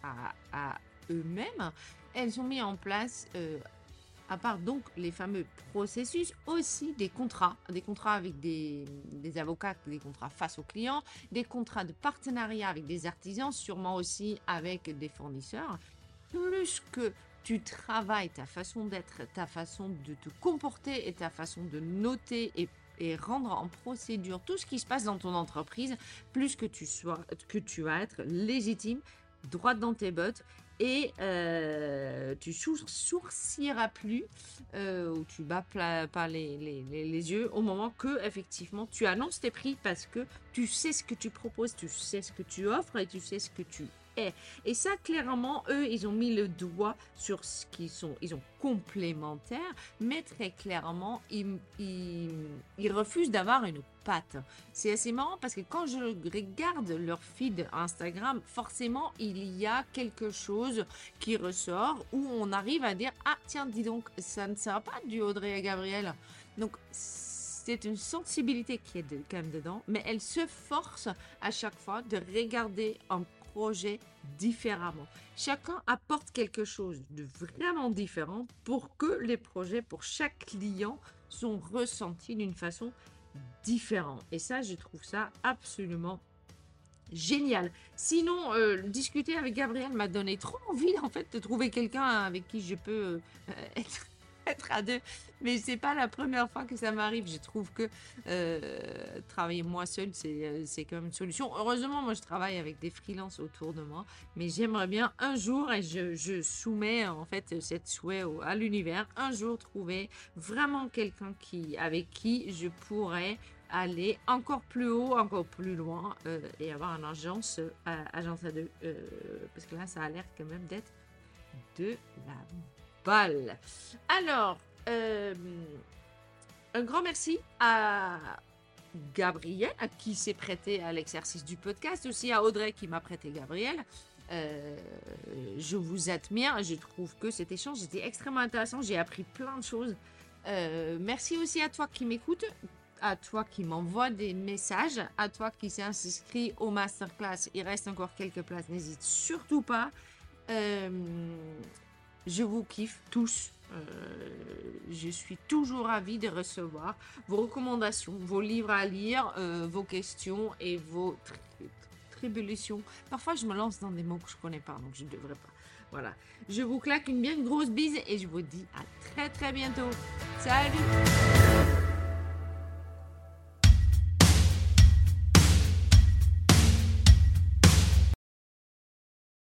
à, eux-mêmes, elles ont mis en place, euh, à part donc les fameux processus, aussi des contrats, des contrats avec des, avocats, des contrats face aux clients, des contrats de partenariat avec des artisans, sûrement aussi avec des fournisseurs. Plus que tu travailles ta façon d'être, ta façon de te comporter et ta façon de noter et et rendre en procédure tout ce qui se passe dans ton entreprise, plus que tu sois, que tu vas être légitime, droite dans tes bottes et euh, tu sourcilleras plus euh, ou tu bats pas les, les, les, yeux au moment que effectivement tu annonces tes prix parce que tu sais ce que tu proposes, tu sais ce que tu offres et tu sais ce que tu et ça, clairement, eux, ils ont mis le doigt sur ce qu'ils sont. Ils sont complémentaires, mais très clairement, ils, ils, refusent d'avoir une patte. C'est assez marrant parce que quand je regarde leur feed Instagram, forcément, il y a quelque chose qui ressort où on arrive à dire Ah, tiens, dis donc, ça ne sert pas du Audrey et Gabriel. Donc, c'est une sensibilité qui est quand même dedans, mais elle se force à chaque fois de regarder un différemment. Chacun apporte quelque chose de vraiment différent pour que les projets pour chaque client sont ressentis d'une façon différente. Et ça, je trouve ça absolument génial. Sinon, euh, discuter avec Gabriel m'a donné trop envie en fait de trouver quelqu'un avec qui je peux euh, être être à deux. Mais c'est pas la première fois que ça m'arrive. Je trouve que euh, travailler moi seul, euh, c'est quand même une solution. Heureusement, moi, je travaille avec des freelances autour de moi. Mais j'aimerais bien un jour, et je, je, soumets en fait cette souhait à l'univers, un jour trouver vraiment quelqu'un qui, avec qui je pourrais aller encore plus haut, encore plus loin euh, et avoir une agence, agence à deux. parce que là, ça a l'air quand même d'être de la alors, euh, un grand merci à Gabriel, qui s'est prêté à l'exercice du podcast, aussi à Audrey qui m'a prêté Gabriel. Euh, je vous admire, je trouve que cet échange était extrêmement intéressant, j'ai appris plein de choses. Euh, merci aussi à toi qui m'écoute, à toi qui m'envoie des messages, à toi qui s'est inscrit au masterclass. Il reste encore quelques places, n'hésite surtout pas. Je vous kiffe tous. Euh, je suis toujours ravie de recevoir vos recommandations, vos livres à lire, euh, vos questions et vos tribulations. Parfois, je me lance dans des mots que je connais pas, donc je ne devrais pas. Voilà. Je vous claque une bien grosse bise et je vous dis à très très bientôt. Salut